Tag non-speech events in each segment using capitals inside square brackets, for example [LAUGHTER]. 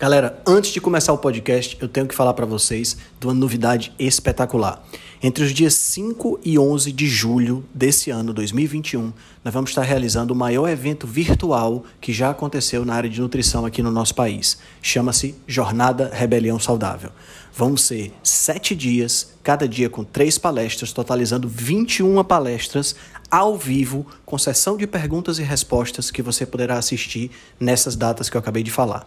Galera, antes de começar o podcast, eu tenho que falar para vocês de uma novidade espetacular. Entre os dias 5 e 11 de julho desse ano, 2021, nós vamos estar realizando o maior evento virtual que já aconteceu na área de nutrição aqui no nosso país. Chama-se Jornada Rebelião Saudável. Vão ser sete dias, cada dia com três palestras, totalizando 21 palestras ao vivo, com sessão de perguntas e respostas que você poderá assistir nessas datas que eu acabei de falar.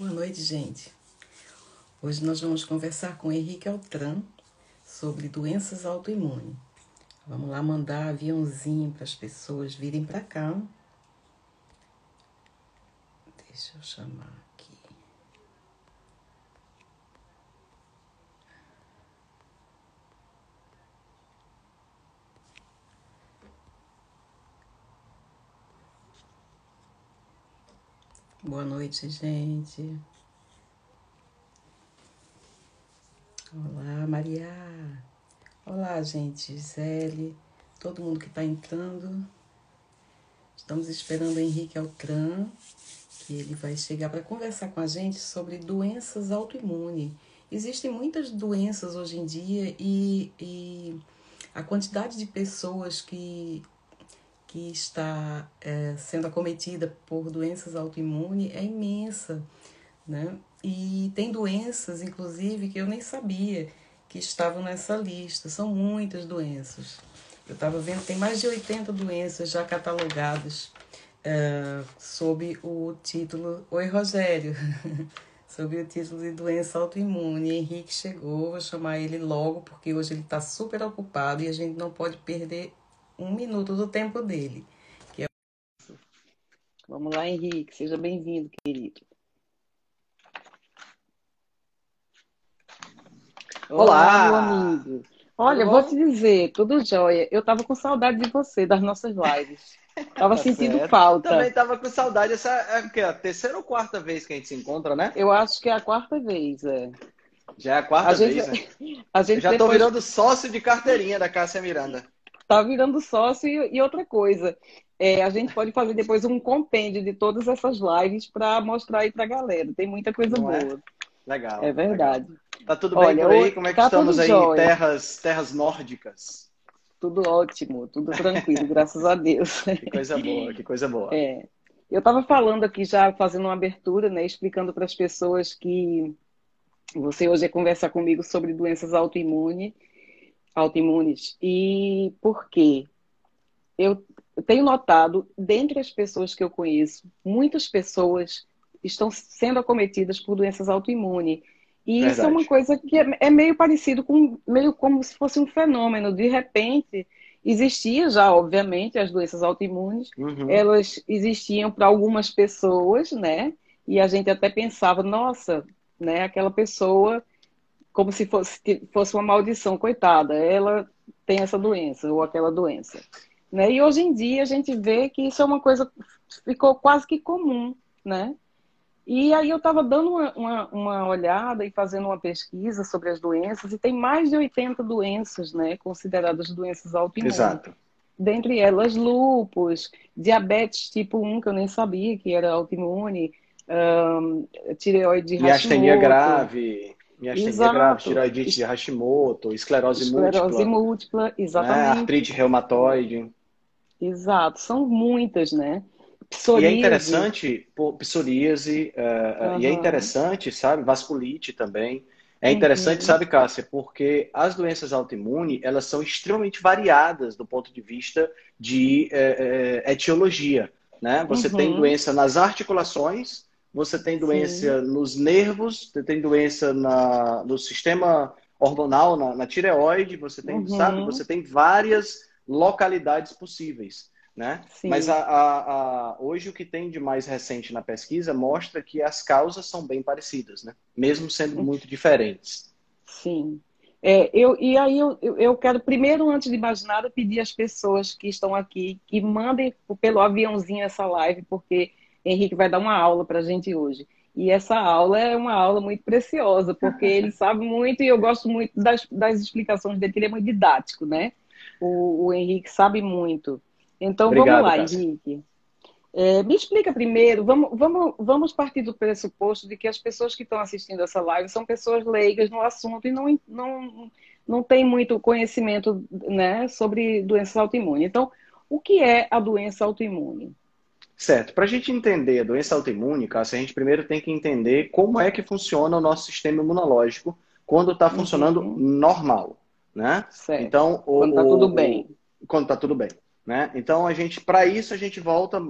Boa noite, gente. Hoje nós vamos conversar com Henrique Altran sobre doenças autoimunes. Vamos lá mandar aviãozinho para as pessoas virem para cá. Deixa eu chamar aqui. Boa noite, gente. Olá, Maria. Olá, gente. Gisele, todo mundo que está entrando. Estamos esperando o Henrique Altran, que ele vai chegar para conversar com a gente sobre doenças autoimunes. Existem muitas doenças hoje em dia e, e a quantidade de pessoas que que está é, sendo acometida por doenças autoimunes é imensa, né? E tem doenças, inclusive, que eu nem sabia que estavam nessa lista. São muitas doenças. Eu estava vendo, tem mais de 80 doenças já catalogadas é, sob o título Oi Rogério, [LAUGHS] sob o título de doença autoimune. Henrique chegou, vou chamar ele logo, porque hoje ele está super ocupado e a gente não pode perder um minuto do tempo dele. Que é... Vamos lá, Henrique, seja bem-vindo, querido. Olá, Olá, meu amigo. Olha, vou te dizer, tudo jóia. Eu tava com saudade de você, das nossas lives. Tava [LAUGHS] tá sentindo certo. falta. Também tava com saudade. Essa é a terceira ou quarta vez que a gente se encontra, né? Eu acho que é a quarta vez, é. Já é a quarta a vez, gente, né? [LAUGHS] A gente já depois... tô virando sócio de carteirinha da Cássia Miranda tá virando sócio e, e outra coisa. É, a gente pode fazer depois um compêndio de todas essas lives para mostrar aí para a galera. Tem muita coisa Não é? boa. É? Legal. É verdade. Legal. Tá tudo bem Olha, por aí? Como é que tá estamos aí? Terras, terras nórdicas. Tudo ótimo, tudo tranquilo, [LAUGHS] graças a Deus. Que coisa boa, que coisa boa. É. Eu estava falando aqui já, fazendo uma abertura, né, explicando para as pessoas que você hoje ia conversar comigo sobre doenças autoimunes autoimunes. E por quê? Eu tenho notado, dentre as pessoas que eu conheço, muitas pessoas estão sendo acometidas por doenças autoimunes. E Verdade. isso é uma coisa que é, é, meio parecido com, meio como se fosse um fenômeno. De repente, existia já, obviamente, as doenças autoimunes, uhum. elas existiam para algumas pessoas, né? E a gente até pensava, nossa, né, aquela pessoa como se fosse, fosse uma maldição, coitada, ela tem essa doença ou aquela doença. Né? E hoje em dia a gente vê que isso é uma coisa ficou quase que comum, né? E aí eu estava dando uma, uma, uma, olhada e fazendo uma pesquisa sobre as doenças, e tem mais de 80 doenças, né, consideradas doenças autoimunes. Exato. Dentre elas, lúpus, diabetes tipo 1, que eu nem sabia que era autoimune, um, tireoide Hashimoto. Miastenia grave, miastenia grave, tireoidite de Hashimoto, esclerose, esclerose múltipla. múltipla, exatamente. Né? Artrite reumatoide. Exato, são muitas, né? Psoríase. E é interessante, psoríase, uh, uhum. e é interessante, sabe, vasculite também. É interessante, uhum. sabe, Cássia, porque as doenças autoimunes, elas são extremamente variadas do ponto de vista de uh, etiologia, né? Você uhum. tem doença nas articulações, você tem doença Sim. nos nervos, você tem doença na, no sistema hormonal, na, na tireoide, você tem, sabe, uhum. você tem várias localidades possíveis. Né? Mas a, a, a, hoje o que tem de mais recente na pesquisa mostra que as causas são bem parecidas, né? mesmo sendo muito diferentes. Sim. É, eu, e aí eu, eu quero, primeiro, antes de mais nada, pedir às pessoas que estão aqui que mandem pelo aviãozinho essa live, porque Henrique vai dar uma aula para a gente hoje. E essa aula é uma aula muito preciosa, porque [LAUGHS] ele sabe muito e eu gosto muito das, das explicações dele, ele é muito didático, né? O, o Henrique sabe muito. Então Obrigado, vamos lá, Henrique. É, me explica primeiro, vamos, vamos, vamos partir do pressuposto de que as pessoas que estão assistindo essa live são pessoas leigas no assunto e não, não, não têm muito conhecimento né, sobre doenças autoimunes. Então, o que é a doença autoimune? Certo. Para a gente entender a doença autoimune, a gente primeiro tem que entender como é que funciona o nosso sistema imunológico quando está funcionando uhum. normal. Né? Certo. Então, o, quando está tudo bem. Quando está tudo bem. Né? Então, a gente, para isso, a gente volta.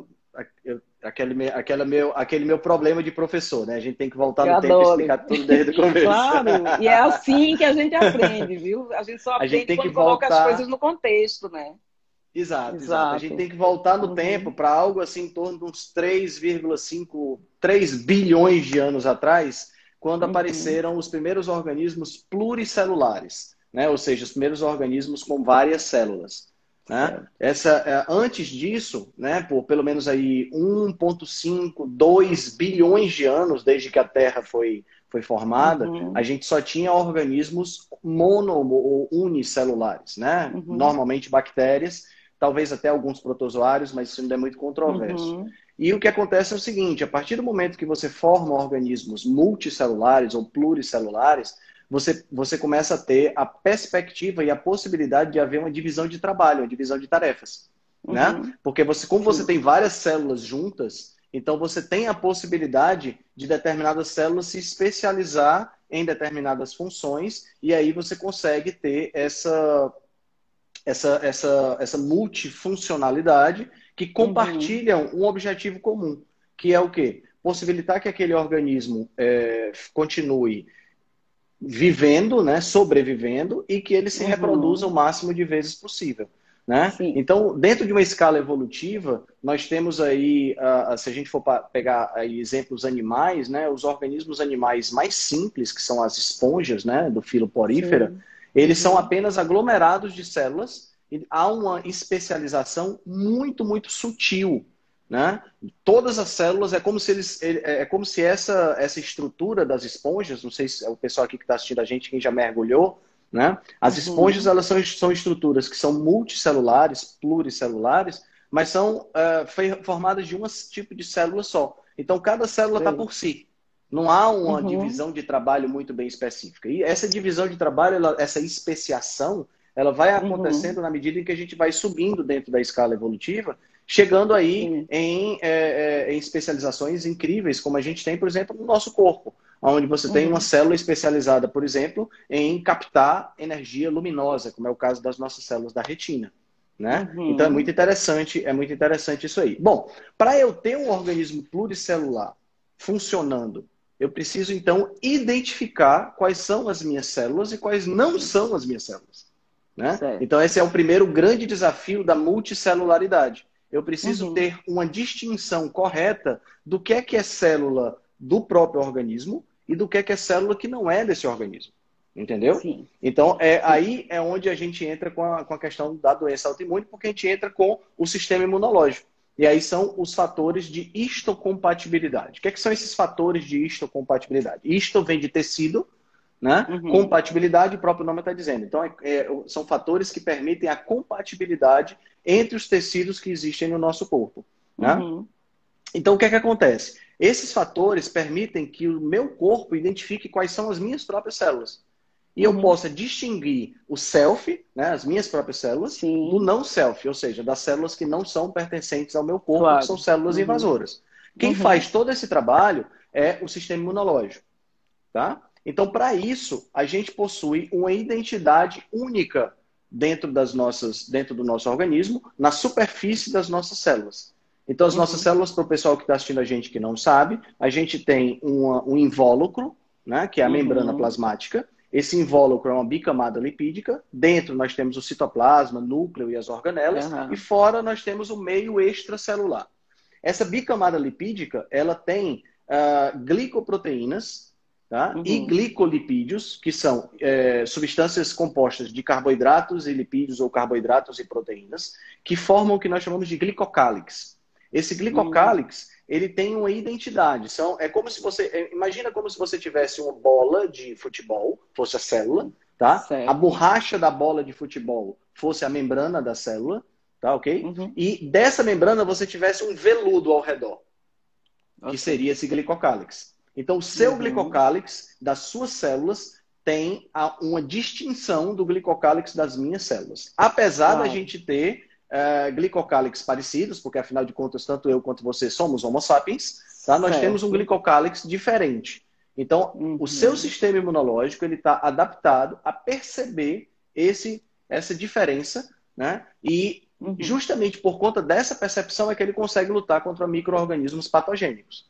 Aquele, aquele, meu, aquele meu problema de professor, né? A gente tem que voltar Eu no adoro. tempo e explicar tudo desde o [LAUGHS] começo. Claro, e é assim que a gente aprende, viu? A gente só aprende a gente tem quando que voltar... coloca as coisas no contexto, né? Exato, exato, exato. A gente tem que voltar no uhum. tempo para algo assim em torno de uns 3,5, 3 bilhões de anos atrás, quando uhum. apareceram os primeiros organismos pluricelulares, né? Ou seja, os primeiros organismos com várias células. Né? Essa, é, antes disso, né, por pelo menos aí 1,5, 2 bilhões de anos desde que a Terra foi, foi formada, uhum. a gente só tinha organismos mono ou unicelulares, né? Uhum. Normalmente bactérias, talvez até alguns protozoários, mas isso ainda é muito controverso. Uhum. E o que acontece é o seguinte: a partir do momento que você forma organismos multicelulares ou pluricelulares, você, você começa a ter a perspectiva e a possibilidade de haver uma divisão de trabalho, uma divisão de tarefas. Uhum. Né? Porque você, como você tem várias células juntas, então você tem a possibilidade de determinadas células se especializar em determinadas funções, e aí você consegue ter essa, essa, essa, essa multifuncionalidade que uhum. compartilham uhum. um objetivo comum, que é o quê? Possibilitar que aquele organismo é, continue vivendo, né, sobrevivendo e que ele se uhum. reproduza o máximo de vezes possível. Né? Então, dentro de uma escala evolutiva, nós temos aí, uh, se a gente for pegar aí exemplos animais, né, os organismos animais mais simples, que são as esponjas né, do filo porífera, Sim. Eles são apenas aglomerados de células e há uma especialização muito, muito sutil né? Todas as células é como se eles é, é como se essa essa estrutura das esponjas, não sei se é o pessoal aqui que está assistindo a gente quem já mergulhou, né? As uhum. esponjas elas são, são estruturas que são multicelulares, pluricelulares, mas são uh, formadas de um tipo de célula só. Então cada célula está por si. Não há uma uhum. divisão de trabalho muito bem específica. E essa divisão de trabalho, ela, essa especiação, ela vai uhum. acontecendo uhum. na medida em que a gente vai subindo dentro da escala evolutiva chegando aí em, é, é, em, especializações incríveis, como a gente tem, por exemplo, no nosso corpo, onde você uhum. tem uma célula especializada, por exemplo, em captar energia luminosa, como é o caso das nossas células da retina. Né? Uhum. Então é muito interessante, é muito interessante isso aí. Bom, para eu ter um organismo pluricelular funcionando, eu preciso então identificar quais são as minhas células e quais não são as minhas células. Né? Então esse é o primeiro grande desafio da multicelularidade. Eu preciso uhum. ter uma distinção correta do que é que é célula do próprio organismo e do que é que é célula que não é desse organismo. Entendeu? Sim. Então, é, aí é onde a gente entra com a, com a questão da doença autoimune, porque a gente entra com o sistema imunológico. E aí são os fatores de histocompatibilidade. O que, é que são esses fatores de histocompatibilidade? Histo vem de tecido, né? Uhum. Compatibilidade, o próprio nome está dizendo. Então, é, é, são fatores que permitem a compatibilidade entre os tecidos que existem no nosso corpo. Né? Uhum. Então, o que é que acontece? Esses fatores permitem que o meu corpo identifique quais são as minhas próprias células. E uhum. eu possa distinguir o self, né, as minhas próprias células, Sim. do não self, ou seja, das células que não são pertencentes ao meu corpo, claro. que são células uhum. invasoras. Quem uhum. faz todo esse trabalho é o sistema imunológico. Tá? Então, para isso, a gente possui uma identidade única dentro das nossas, dentro do nosso organismo, na superfície das nossas células. Então, as uhum. nossas células, para o pessoal que está assistindo a gente que não sabe, a gente tem uma, um invólucro, né, que é a uhum. membrana plasmática. Esse invólucro é uma bicamada lipídica. Dentro nós temos o citoplasma, núcleo e as organelas. Uhum. E fora nós temos o meio extracelular. Essa bicamada lipídica, ela tem uh, glicoproteínas, Tá? Uhum. E glicolipídios, que são é, substâncias compostas de carboidratos e lipídios ou carboidratos e proteínas, que formam o que nós chamamos de glicocálix. Esse glicocálix, uhum. Ele tem uma identidade. São, é como se você, é, imagina como se você tivesse uma bola de futebol, fosse a célula, tá? Certo. A borracha da bola de futebol fosse a membrana da célula, tá, ok? Uhum. E dessa membrana você tivesse um veludo ao redor, okay. que seria esse glicocálix. Então, o seu uhum. glicocálix das suas células tem uma distinção do glicocálix das minhas células. Apesar da gente ter uh, glicocálix parecidos, porque afinal de contas, tanto eu quanto você somos homo sapiens, tá? nós certo. temos um glicocálix diferente. Então, uhum. o seu sistema imunológico ele está adaptado a perceber esse, essa diferença, né? E uhum. justamente por conta dessa percepção é que ele consegue lutar contra micro-organismos patogênicos.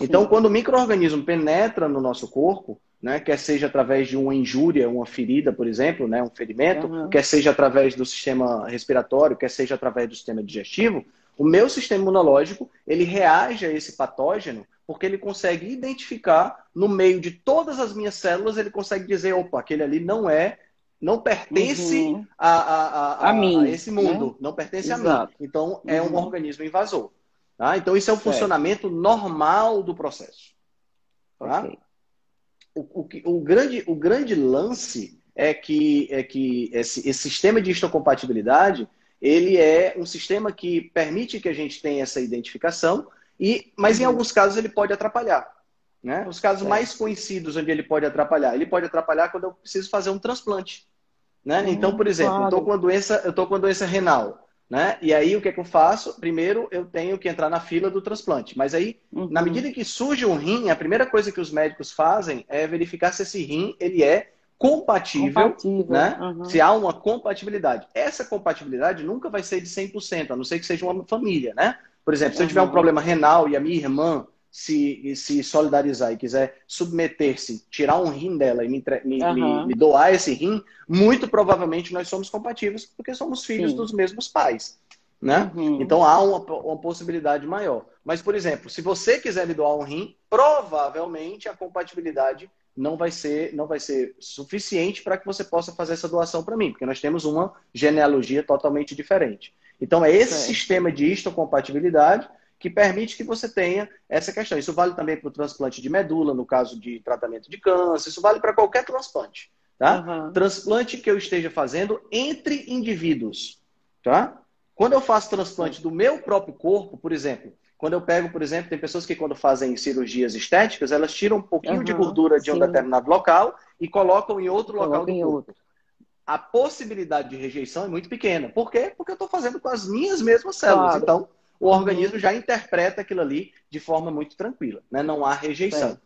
Então, quando o microorganismo penetra no nosso corpo, né, quer seja através de uma injúria, uma ferida, por exemplo, né, um ferimento, uhum. quer seja através do sistema respiratório, quer seja através do sistema digestivo, o meu sistema imunológico ele reage a esse patógeno porque ele consegue identificar no meio de todas as minhas células, ele consegue dizer, opa, aquele ali não é, não pertence uhum. a, a, a, a, mim, a esse mundo, né? não pertence Exato. a mim. Então, é um uhum. organismo invasor. Tá? Então, isso é o certo. funcionamento normal do processo. Tá? Okay. O, o, o, grande, o grande lance é que, é que esse, esse sistema de histocompatibilidade ele é um sistema que permite que a gente tenha essa identificação, e, mas em uhum. alguns casos ele pode atrapalhar. Né? Os casos mais conhecidos onde ele pode atrapalhar, ele pode atrapalhar quando eu preciso fazer um transplante. Né? Uhum, então, por exemplo, claro. eu estou com, a doença, eu com a doença renal. Né? E aí o que, é que eu faço? Primeiro eu tenho que entrar na fila do transplante. Mas aí, uhum. na medida que surge um rim, a primeira coisa que os médicos fazem é verificar se esse rim ele é compatível, compatível. Né? Uhum. se há uma compatibilidade. Essa compatibilidade nunca vai ser de 100%, a não ser que seja uma família, né? Por exemplo, se eu tiver um problema renal e a minha irmã se, se solidarizar e quiser submeter-se, tirar um rim dela e me, me, uhum. me, me, doar esse rim, muito provavelmente nós somos compatíveis porque somos filhos Sim. dos mesmos pais. Né? Uhum. Então há uma, uma possibilidade maior. Mas, por exemplo, se você quiser me doar um rim, provavelmente a compatibilidade não vai ser, não vai ser suficiente para que você possa fazer essa doação para mim, porque nós temos uma genealogia totalmente diferente. Então, é esse certo. sistema de histocompatibilidade que permite que você tenha essa questão. Isso vale também para o transplante de medula, no caso de tratamento de câncer, isso vale para qualquer transplante. Tá? Uhum. Transplante que eu esteja fazendo entre indivíduos. Tá? Quando eu faço transplante do meu próprio corpo, por exemplo, quando eu pego, por exemplo, tem pessoas que quando fazem cirurgias estéticas, elas tiram um pouquinho uhum, de gordura de sim. um determinado local e colocam em outro local do corpo. Outro. A possibilidade de rejeição é muito pequena. Por quê? Porque eu estou fazendo com as minhas mesmas células. Claro. Então, o organismo já interpreta aquilo ali de forma muito tranquila, né? não há rejeição.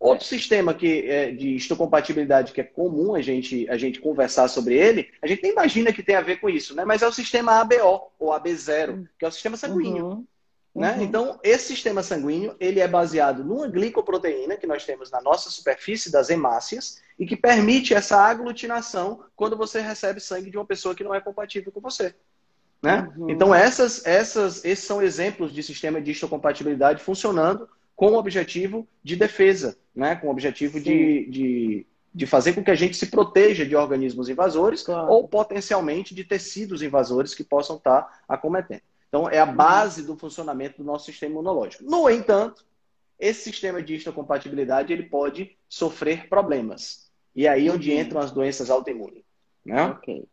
Outro sistema que, é, de histocompatibilidade que é comum a gente, a gente conversar sobre ele, a gente nem imagina que tem a ver com isso, né? mas é o sistema ABO, ou AB0, que é o sistema sanguíneo. Uhum. Né? Uhum. Então, esse sistema sanguíneo ele é baseado numa glicoproteína que nós temos na nossa superfície das hemácias e que permite essa aglutinação quando você recebe sangue de uma pessoa que não é compatível com você. Né? Uhum. Então, essas, essas, esses são exemplos de sistema de histocompatibilidade funcionando com o objetivo de defesa, né? com o objetivo de, de, de, fazer com que a gente se proteja de organismos invasores claro. ou potencialmente de tecidos invasores que possam estar acometendo. Então, é a base do funcionamento do nosso sistema imunológico. No entanto, esse sistema de histocompatibilidade ele pode sofrer problemas. E aí é onde uhum. entram as doenças autoimunes. Né? Okay.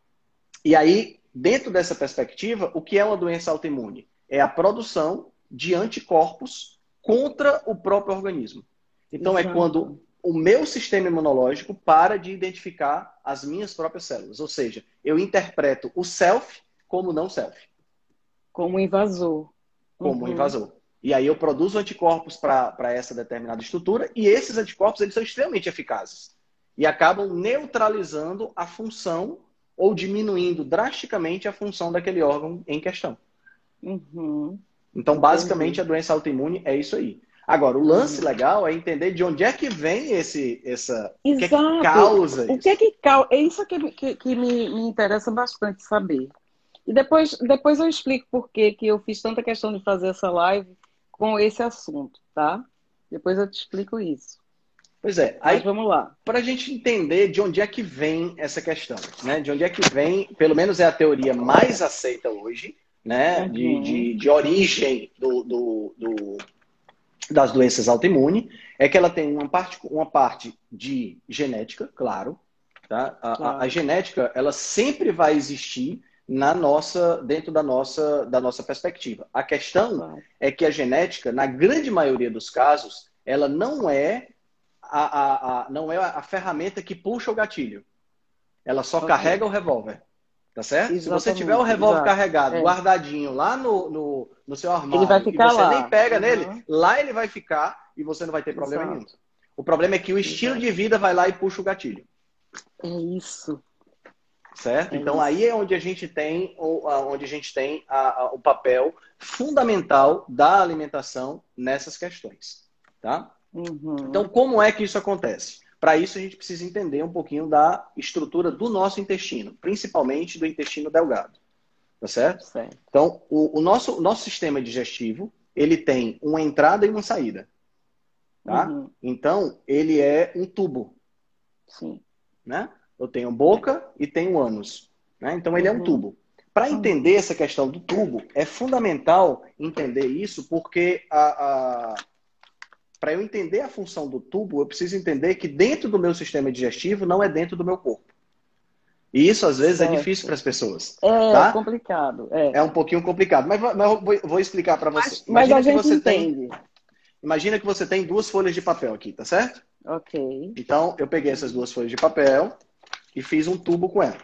E aí, dentro dessa perspectiva, o que é uma doença autoimune? É a produção de anticorpos contra o próprio organismo. Então, é Exato. é quando o meu sistema imunológico para de identificar as minhas próprias células. Ou seja, eu interpreto o self como não self. Como invasor. Como uhum. invasor. E aí eu produzo anticorpos para essa determinada estrutura e esses anticorpos eles são extremamente eficazes e acabam neutralizando a função ou diminuindo drasticamente a função daquele órgão em questão. Uhum. Então, basicamente, a doença autoimune é isso aí. Agora, o lance uhum. legal é entender de onde é que vem esse, essa. Exato. O que é que causa isso? O que é que causa? É isso que, que, que me, me, interessa bastante saber. E depois, depois eu explico por que, que eu fiz tanta questão de fazer essa live com esse assunto, tá? Depois eu te explico isso. Pois é. Aí, Mas vamos lá. Para a gente entender de onde é que vem essa questão, né? De onde é que vem, pelo menos é a teoria mais aceita hoje, né? Uhum. De, de, de, origem do, do, do das doenças autoimunes é que ela tem uma parte, uma parte de genética, claro. Tá? A, claro. a, a, genética ela sempre vai existir na nossa, dentro da nossa, da nossa perspectiva. A questão é que a genética, na grande maioria dos casos, ela não é a, a, a não é a ferramenta que puxa o gatilho. Ela só okay. carrega o revólver. Tá certo? Exatamente, Se você tiver o revólver exato. carregado, é. guardadinho lá no, no, no, seu armário, ele vai ficar e você lá. nem pega uhum. nele, lá ele vai ficar e você não vai ter problema exato. nenhum. O problema é que o estilo exato. de vida vai lá e puxa o gatilho. É isso. Certo? É então isso. aí é onde a gente tem, onde a gente tem a, a, o papel fundamental da alimentação nessas questões. Tá? Uhum. Então, como é que isso acontece? Para isso, a gente precisa entender um pouquinho da estrutura do nosso intestino, principalmente do intestino delgado. Tá certo? certo. Então, o, o nosso, nosso sistema digestivo, ele tem uma entrada e uma saída. Tá? Uhum. Então, ele é um tubo. Sim. Né? Eu tenho boca e tenho ânus. Né? Então, ele uhum. é um uhum. tubo. Para uhum. entender essa questão do tubo, é fundamental entender isso, porque a, a para eu entender a função do tubo, eu preciso entender que dentro do meu sistema digestivo não é dentro do meu corpo. E isso, às vezes, é certo. é difícil para as pessoas. É tá? complicado. É. é um pouquinho complicado. Mas, mas eu vou, vou explicar para você. Mas, mas a gente você entende. Tem, imagina que você tem duas folhas de papel aqui, tá certo? Ok. Então, eu peguei essas duas folhas de papel e fiz um tubo com ela.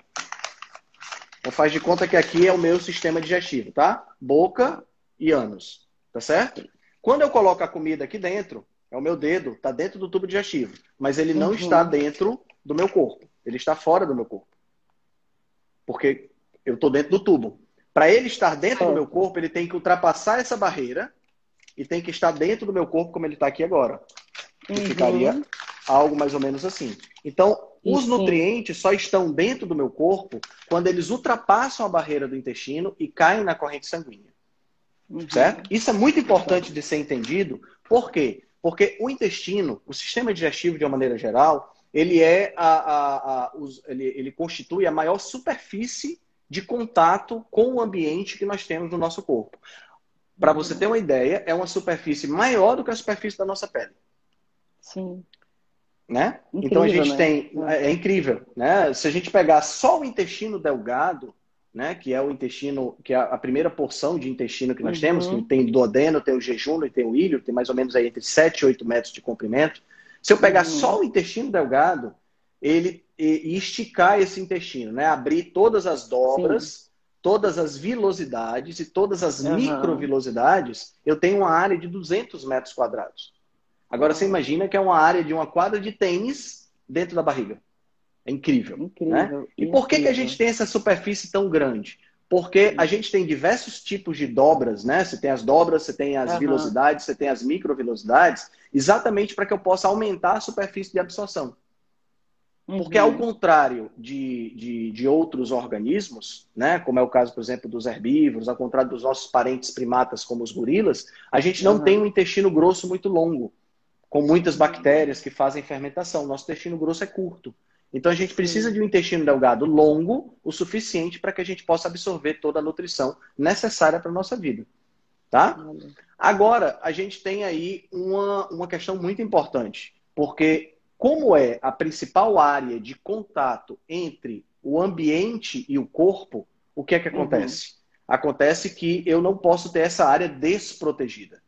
Então, faz de conta que aqui é o meu sistema digestivo, tá? Boca e ânus. Tá certo? Quando eu coloco a comida aqui dentro, é o meu dedo, está dentro do tubo digestivo, mas ele não uhum. está dentro do meu corpo. Ele está fora do meu corpo. Porque eu estou dentro do tubo. Para ele estar dentro do meu corpo, ele tem que ultrapassar essa barreira e tem que estar dentro do meu corpo como ele está aqui agora. Uhum. ficaria algo mais ou menos assim. Então, os nutrientes só estão dentro do meu corpo quando eles ultrapassam a barreira do intestino e caem na corrente sanguínea. Uhum. Certo? Isso é muito importante de ser entendido. Por quê? Porque o intestino, o sistema digestivo de uma maneira geral, ele é a, a, a os, ele, ele constitui a maior superfície de contato com o ambiente que nós temos no nosso corpo. Para você ter uma ideia, é uma superfície maior do que a superfície da nossa pele. Sim. Né? Incrível, então a gente né? tem. É, é incrível. Né? Se a gente pegar só o intestino delgado, né? Que é o intestino, que é a primeira porção de intestino que nós uhum. temos, que tem duodeno, tem o jejum e tem o ilho, tem mais ou menos aí entre 7 e 8 metros de comprimento. Se eu pegar uhum. só o intestino delgado, ele e, e, esticar esse intestino, né? Abrir todas as dobras, Sim. todas as vilosidades e todas as uhum. microvilosidades, eu tenho uma área de 200 metros quadrados. Agora você imagina que é uma área de uma quadra de tênis dentro da barriga. É incrível. incrível né? E por que, que a gente tem essa superfície tão grande? Porque a gente tem diversos tipos de dobras, né? Você tem as dobras, você tem as uhum. velocidades, você tem as microvelocidades, exatamente para que eu possa aumentar a superfície de absorção. Porque, ao uhum. contrário de, de, de, outros organismos, né, como é o caso, por exemplo, dos herbívoros, ao contrário dos nossos parentes primatas, como os gorilas, a gente não uhum. tem um intestino grosso muito longo, com muitas bactérias que fazem fermentação. Nosso intestino grosso é curto. Então a gente precisa de um intestino delgado longo o suficiente para que a gente possa absorver toda a nutrição necessária para a nossa vida. Tá? Agora, a gente tem aí uma, uma questão muito importante, porque como é a principal área de contato entre o ambiente e o corpo, o que é que uhum. acontece? Uhum. Acontece que eu não posso ter essa área desprotegida.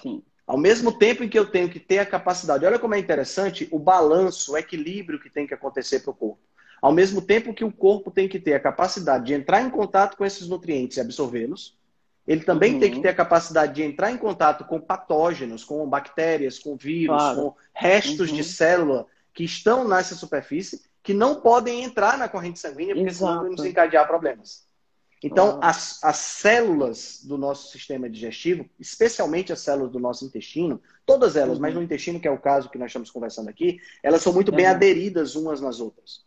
Sim. Ao mesmo tempo em que eu tenho que ter a capacidade, olha como é interessante o balanço, o equilíbrio que tem que acontecer para o corpo. Ao mesmo tempo que o corpo tem que ter a capacidade de entrar em contato com esses nutrientes e absorvê-los, ele também uhum. tem que uhum. ter a capacidade de entrar em contato com patógenos, com bactérias, com vírus, claro. com restos uhum. de célula que estão nessa superfície, que não podem entrar na corrente sanguínea, porque Exato. senão vamos encadear problemas. Então, ah. as, as células do nosso sistema digestivo, especialmente as células do nosso intestino, todas elas, uhum. mas no intestino, que é o caso que nós estamos conversando aqui, elas são muito bem uhum. aderidas umas nas outras.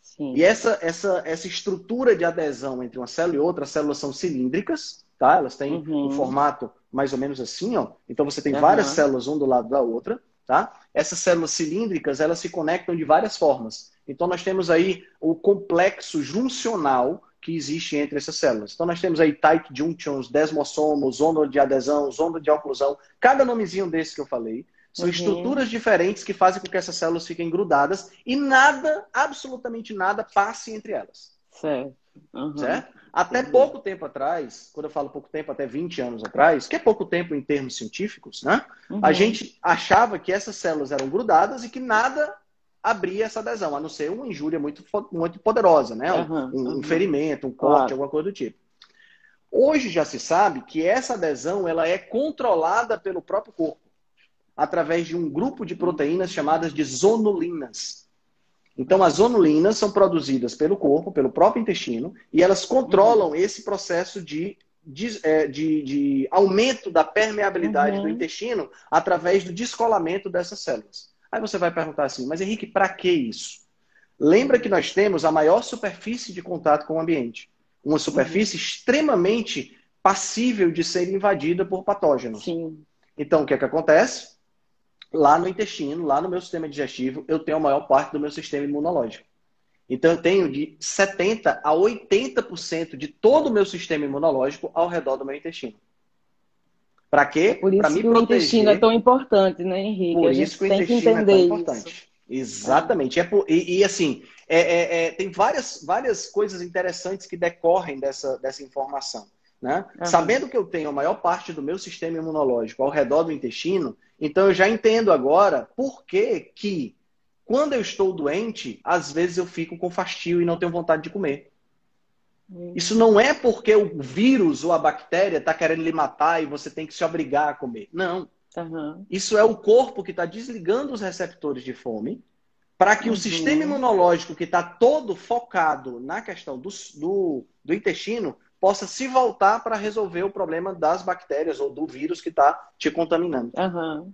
Sim. E essa, essa, essa estrutura de adesão entre uma célula e outra, as células são cilíndricas, tá? Elas têm uhum. um formato mais ou menos assim, ó. Então você tem várias células um do lado da outra, tá? Essas células cilíndricas, elas se conectam de várias formas. Então nós temos aí o complexo juncional que existe entre essas células. Então nós temos aí tight junctions, desmossomos, zona de adesão, zona de oclusão, cada nomezinho desse que eu falei. São uhum. estruturas diferentes que fazem com que essas células fiquem grudadas e nada, absolutamente nada, passe entre elas. Certo. Uhum. certo? Até uhum. pouco tempo atrás, quando eu falo pouco tempo, até 20 anos atrás, que é pouco tempo em termos científicos, né? Uhum. A gente achava que essas células eram grudadas e que nada abrir essa adesão, a não ser uma injúria muito, muito poderosa, né? Uhum, um, um, ferimento, um corte, claro. alguma coisa do tipo. Hoje já se sabe que essa adesão ela é controlada pelo próprio corpo, através de um grupo de proteínas chamadas de zonulinas. Então, as zonulinas são produzidas pelo corpo, pelo próprio intestino, e elas controlam uhum. esse processo de, de, é, de, de, aumento da permeabilidade uhum. do intestino através do descolamento dessas células. Aí você vai perguntar assim, mas Henrique, para que isso? Lembra que nós temos a maior superfície de contato com o ambiente. Uma superfície uhum. extremamente passível de ser invadida por patógenos. Sim. Então, o que é que acontece? Lá no intestino, lá no meu sistema digestivo, eu tenho a maior parte do meu sistema imunológico. Então, eu tenho de 70% a 80% de todo o meu sistema imunológico ao redor do meu intestino. Para quê? Por isso me que proteger. o intestino é tão importante, né, Henrique? Por isso que o intestino é tão importante. Isso. Exatamente. É por, e, e, assim, é, é, é, tem várias, várias coisas interessantes que decorrem dessa, dessa informação. Né? Uhum. Sabendo que eu tenho a maior parte do meu sistema imunológico ao redor do intestino, então eu já entendo agora por que, que quando eu estou doente, às vezes eu fico com fastio e não tenho vontade de comer. Isso não é porque o vírus ou a bactéria está querendo lhe matar e você tem que se obrigar a comer. Não. Uhum. Isso é o corpo que está desligando os receptores de fome para que uhum. o sistema imunológico que está todo focado na questão do, do, do intestino possa se voltar para resolver o problema das bactérias ou do vírus que está te contaminando. Uhum.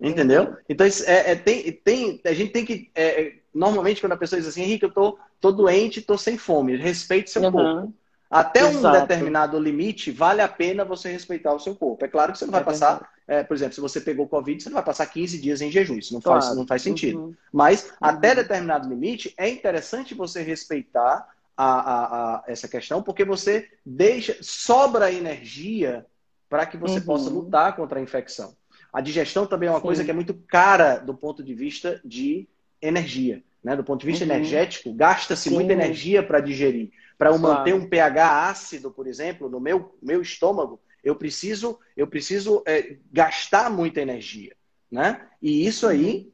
Entendeu? Então, é, é, tem, tem, a gente tem que. É, é, normalmente, quando a pessoa diz assim, Henrique, eu tô, tô doente, tô sem fome, respeite seu uhum. corpo. Até Exato. um determinado limite, vale a pena você respeitar o seu corpo. É claro que você não vai é passar, é, por exemplo, se você pegou Covid, você não vai passar 15 dias em jejum. Isso não, claro. faz, não faz sentido. Uhum. Mas, uhum. até determinado limite, é interessante você respeitar a, a, a, essa questão, porque você deixa, sobra energia para que você possa uhum. lutar contra a infecção. A digestão também é uma Sim. coisa que é muito cara do ponto de vista de energia. Né? Do ponto de vista uhum. energético, gasta-se muita energia para digerir. Para eu claro. manter um pH ácido, por exemplo, no meu, meu estômago, eu preciso, eu preciso é, gastar muita energia. Né? E isso aí uhum.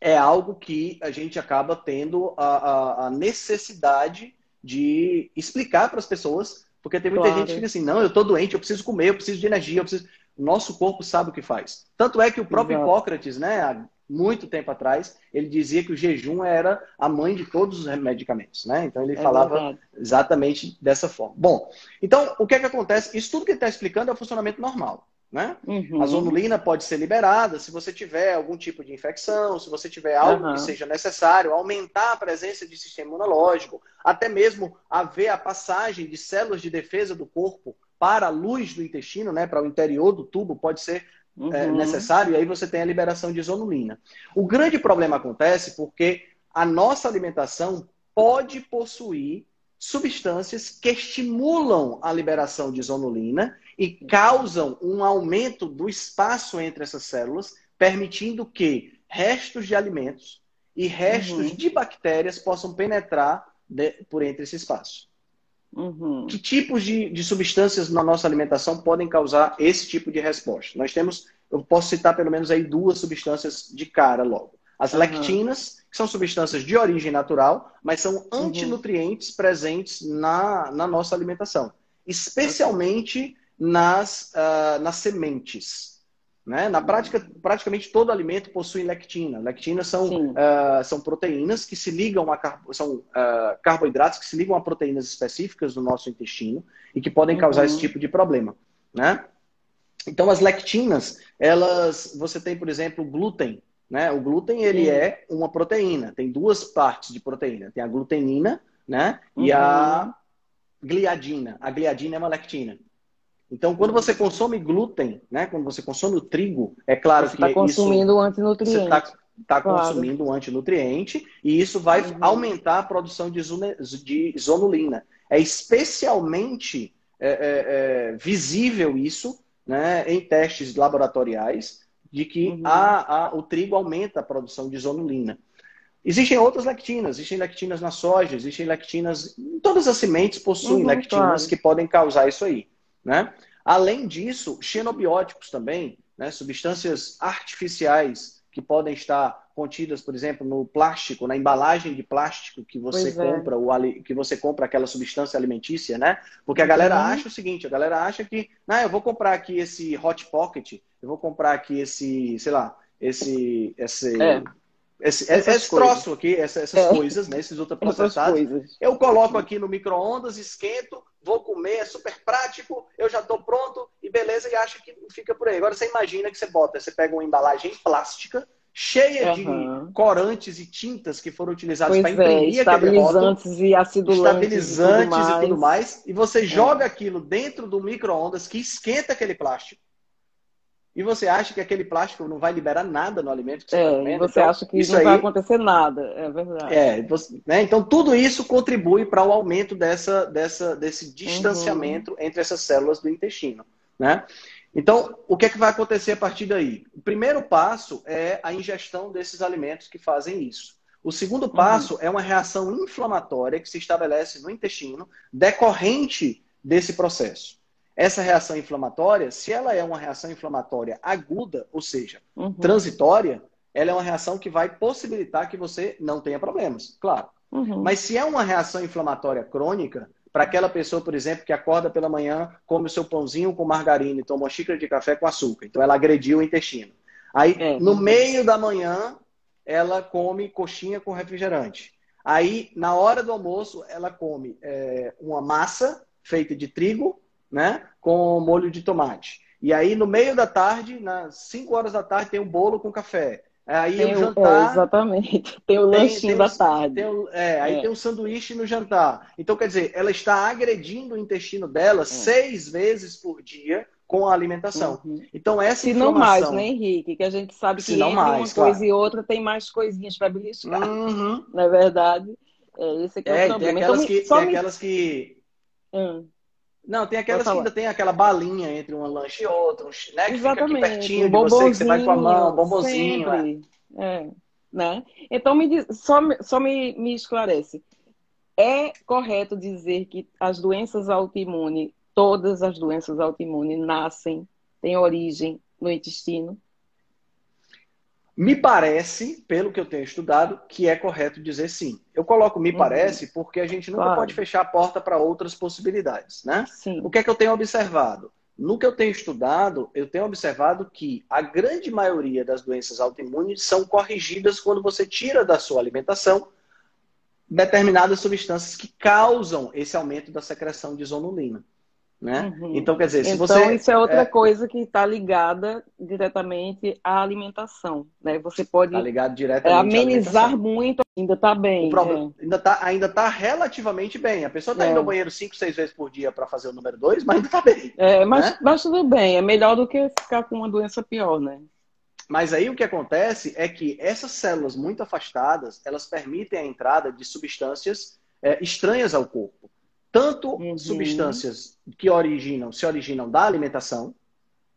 é algo que a gente acaba tendo a, a, a necessidade de explicar para as pessoas, porque tem muita claro. gente que fica assim, não, eu estou doente, eu preciso comer, eu preciso de energia, eu preciso nosso corpo sabe o que faz. Tanto é que o próprio Exato. Hipócrates, né, muito tempo atrás, ele dizia que o jejum era a mãe de todos os medicamentos, né? Então ele é falava verdade. exatamente dessa forma. Bom, então o que é que acontece? Isso tudo que ele está explicando é o funcionamento normal. Né? Uhum. A zonulina pode ser liberada se você tiver algum tipo de infecção, se você tiver algo uhum. que seja necessário, aumentar a presença de sistema imunológico, até mesmo haver a passagem de células de defesa do corpo para a luz do intestino, né, para o interior do tubo, pode ser uhum. é, necessário, e aí você tem a liberação de zonulina. O grande problema acontece porque a nossa alimentação pode possuir substâncias que estimulam a liberação de zonulina e causam um aumento do espaço entre essas células, permitindo que restos de alimentos e restos uhum. de bactérias possam penetrar de, por entre esse espaço. Uhum. Que tipos de, de substâncias na nossa alimentação podem causar esse tipo de resposta? Nós temos, eu posso citar pelo menos aí duas substâncias de cara logo. As uhum. lectinas, que são substâncias de origem natural, mas são uhum. antinutrientes presentes na, na nossa alimentação, especialmente nas, uh, nas sementes. Né? Na prática, praticamente todo alimento possui lectina. Lectinas são, uh, são proteínas que se ligam a são uh, carboidratos que se ligam a proteínas específicas do nosso intestino e que podem causar uhum. esse tipo de problema. Né? Então, as lectinas, elas, você tem, por exemplo, o glúten. Né? O glúten ele Sim. é uma proteína. Tem duas partes de proteína. Tem a glutenina né? Uhum. e a uhum. gliadina. A gliadina é uma lectina. Então, quando você consome glúten, né, quando você consome o trigo, é claro você que tá consumindo um antinutriente. Você está tá claro. consumindo um antinutriente e isso vai uhum. aumentar a produção de, de zonulina. É especialmente é, é, é, visível isso né, em testes laboratoriais de que uhum. a, a, o trigo aumenta a produção de zonulina. Existem outras lectinas, existem lectinas na soja, existem lectinas. Todas as sementes possuem uhum, lectinas claro. que podem causar isso aí. Né? Além disso, xenobióticos também, né? substâncias artificiais que podem estar contidas, por exemplo, no plástico, na embalagem de plástico que você pois é. compra, é. o, que você compra aquela substância alimentícia, né? Porque a galera uhum. acha o seguinte, a galera acha que, não, eu vou comprar aqui esse hot pocket, eu vou comprar aqui esse, sei lá, esse, esse é. Esse, esse troço aqui, essa, essas é. coisas, né, esses [LAUGHS] ultraprocessados, eu coloco aqui no micro-ondas, esquento, vou comer, é super prático, eu já estou pronto e beleza, e acha que fica por aí. Agora você imagina que você bota, você pega uma embalagem plástica cheia uhum. de corantes e tintas que foram utilizados para é, imprimir é, estabilizantes rótulo, e acidulantes estabilizantes e tudo, e tudo mais, e você é. joga aquilo dentro do micro-ondas que esquenta aquele plástico e você acha que aquele plástico não vai liberar nada no alimento que você está é, comendo. Você então, acha que isso não aí, vai acontecer nada, é verdade. É, você, né? Então tudo isso contribui para o aumento dessa, dessa, desse distanciamento uhum. entre essas células do intestino. Né? Então, o que é que vai acontecer a partir daí? O primeiro passo é a ingestão desses alimentos que fazem isso. O segundo uhum. passo uhum. é uma reação inflamatória que se estabelece no intestino decorrente desse processo. Essa reação inflamatória, se ela é uma reação inflamatória aguda, ou seja, uhum. transitória, ela é uma reação que vai possibilitar que você não tenha problemas, claro. Uhum. Mas se é uma reação inflamatória crônica, para aquela pessoa, por exemplo, que acorda pela manhã, come o seu pãozinho com margarina e toma uma xícara de café com açúcar, então ela agrediu o intestino. Aí, é. no meio da manhã, ela come coxinha com refrigerante. Aí, na hora do almoço, ela come é, uma massa feita de trigo, né? Com molho de tomate. E aí, no meio da tarde, nas 5 horas da tarde, tem um bolo com café. Aí tem o jantar. É, exatamente. [LAUGHS] Tem o lanchinho da tarde. Tem é, aí é. tem um sanduíche no jantar. Então, quer dizer, ela está agredindo o intestino dela é. seis vezes por dia com a alimentação. Uhum. Então, essa Se informação... não mais, né, Henrique? Que a gente sabe que entre mais, uma claro. coisa e outra tem mais coisinhas para beliscar. Uhum. Não é verdade? É, esse aqui é, é o problema. Tem aquelas então, que... Tem me... aquelas que... Hum. Não, tem aquelas que ainda tem aquela balinha entre um lanche e outro, né? Que Exatamente. fica pertinho um de você, que você vai com a mão, um bombozinho. Sempre. É. Né? Então, me diz, só, só me, me esclarece. É correto dizer que as doenças autoimunes, todas as doenças autoimunes, nascem, têm origem no intestino? Me parece, pelo que eu tenho estudado, que é correto dizer sim. Eu coloco me uhum. parece porque a gente nunca claro. pode fechar a porta para outras possibilidades, né? Sim. O que é que eu tenho observado? No que eu tenho estudado, eu tenho observado que a grande maioria das doenças autoimunes são corrigidas quando você tira da sua alimentação determinadas substâncias que causam esse aumento da secreção de zonulina. Né? Uhum. Então, quer dizer, se então, você. isso é outra é... coisa que está ligada diretamente à alimentação. Né? Você pode tá ligado diretamente é, amenizar muito, ainda está bem. Problema, é. Ainda está ainda tá relativamente bem. A pessoa está é. indo ao banheiro cinco, seis vezes por dia para fazer o número dois, mas ainda está bem. É, mas, né? mas tudo bem, é melhor do que ficar com uma doença pior, né? Mas aí o que acontece é que essas células muito afastadas, elas permitem a entrada de substâncias é, estranhas ao corpo. Tanto uhum. substâncias que originam, se originam da alimentação,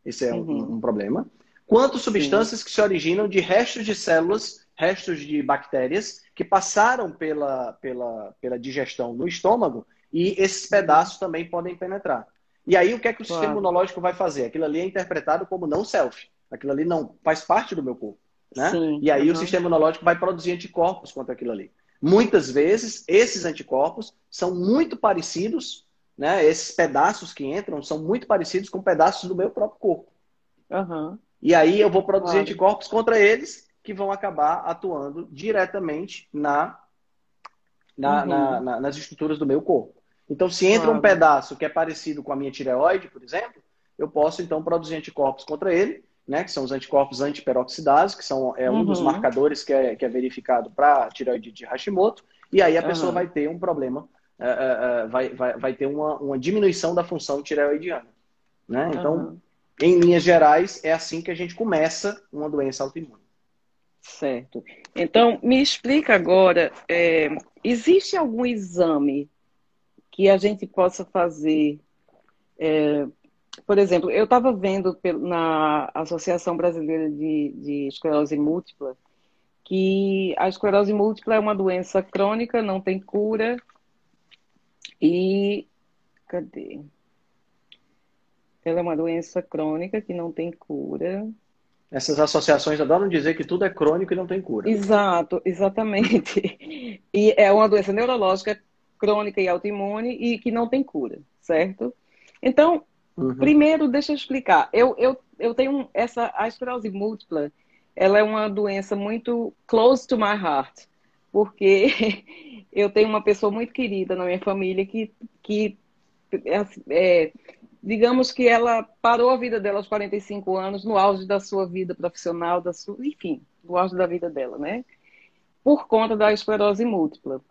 esse é uhum. um, um, problema, quanto substâncias Sim. que se originam de restos de células, restos de bactérias, que passaram pela, pela, pela digestão no estômago e esses pedaços também podem penetrar. E aí o que é que o claro. sistema imunológico vai fazer? Aquilo ali é interpretado como não self. Aquilo ali não faz parte do meu corpo. Né? Sim, e aí uhum. o sistema imunológico vai produzir anticorpos contra aquilo ali. Muitas vezes, esses anticorpos são muito parecidos, né? esses pedaços que entram são muito parecidos com pedaços do meu próprio corpo. Uhum. E aí eu vou produzir claro. anticorpos contra eles que vão acabar atuando diretamente na, na, uhum. na, na nas estruturas do meu corpo. Então, se entra claro. um pedaço que é parecido com a minha tireoide, por exemplo, eu posso então produzir anticorpos contra ele né, que são os anticorpos antiperoxidases, que são é um uhum. dos marcadores que é, que é verificado para tireoide de Hashimoto, e aí a pessoa uhum. vai ter um problema, uh, uh, vai, vai, vai ter uma, uma diminuição da função tireoidiana. Né? Então, uhum. em linhas gerais, é assim que a gente começa uma doença autoimune. Certo. Então, me explica agora, é, existe algum exame que a gente possa fazer é, por exemplo, eu estava vendo na Associação Brasileira de, de Esclerose Múltipla que a esclerose múltipla é uma doença crônica, não tem cura. E. Cadê? Ela é uma doença crônica que não tem cura. Essas associações adoram dizer que tudo é crônico e não tem cura. Exato, exatamente. [LAUGHS] E é uma doença neurológica crônica e autoimune e que não tem cura, certo? Então, Uhum. Primeiro, deixa eu explicar. Eu, eu, eu tenho essa a esclerose múltipla. Ela é uma doença muito close to my heart, porque [LAUGHS] eu tenho uma pessoa muito querida na minha família que, que é, é, digamos que ela parou a vida dela aos 45 anos, no auge da sua vida profissional, da sua, enfim, no auge da vida dela, né? Por conta da esclerose múltipla.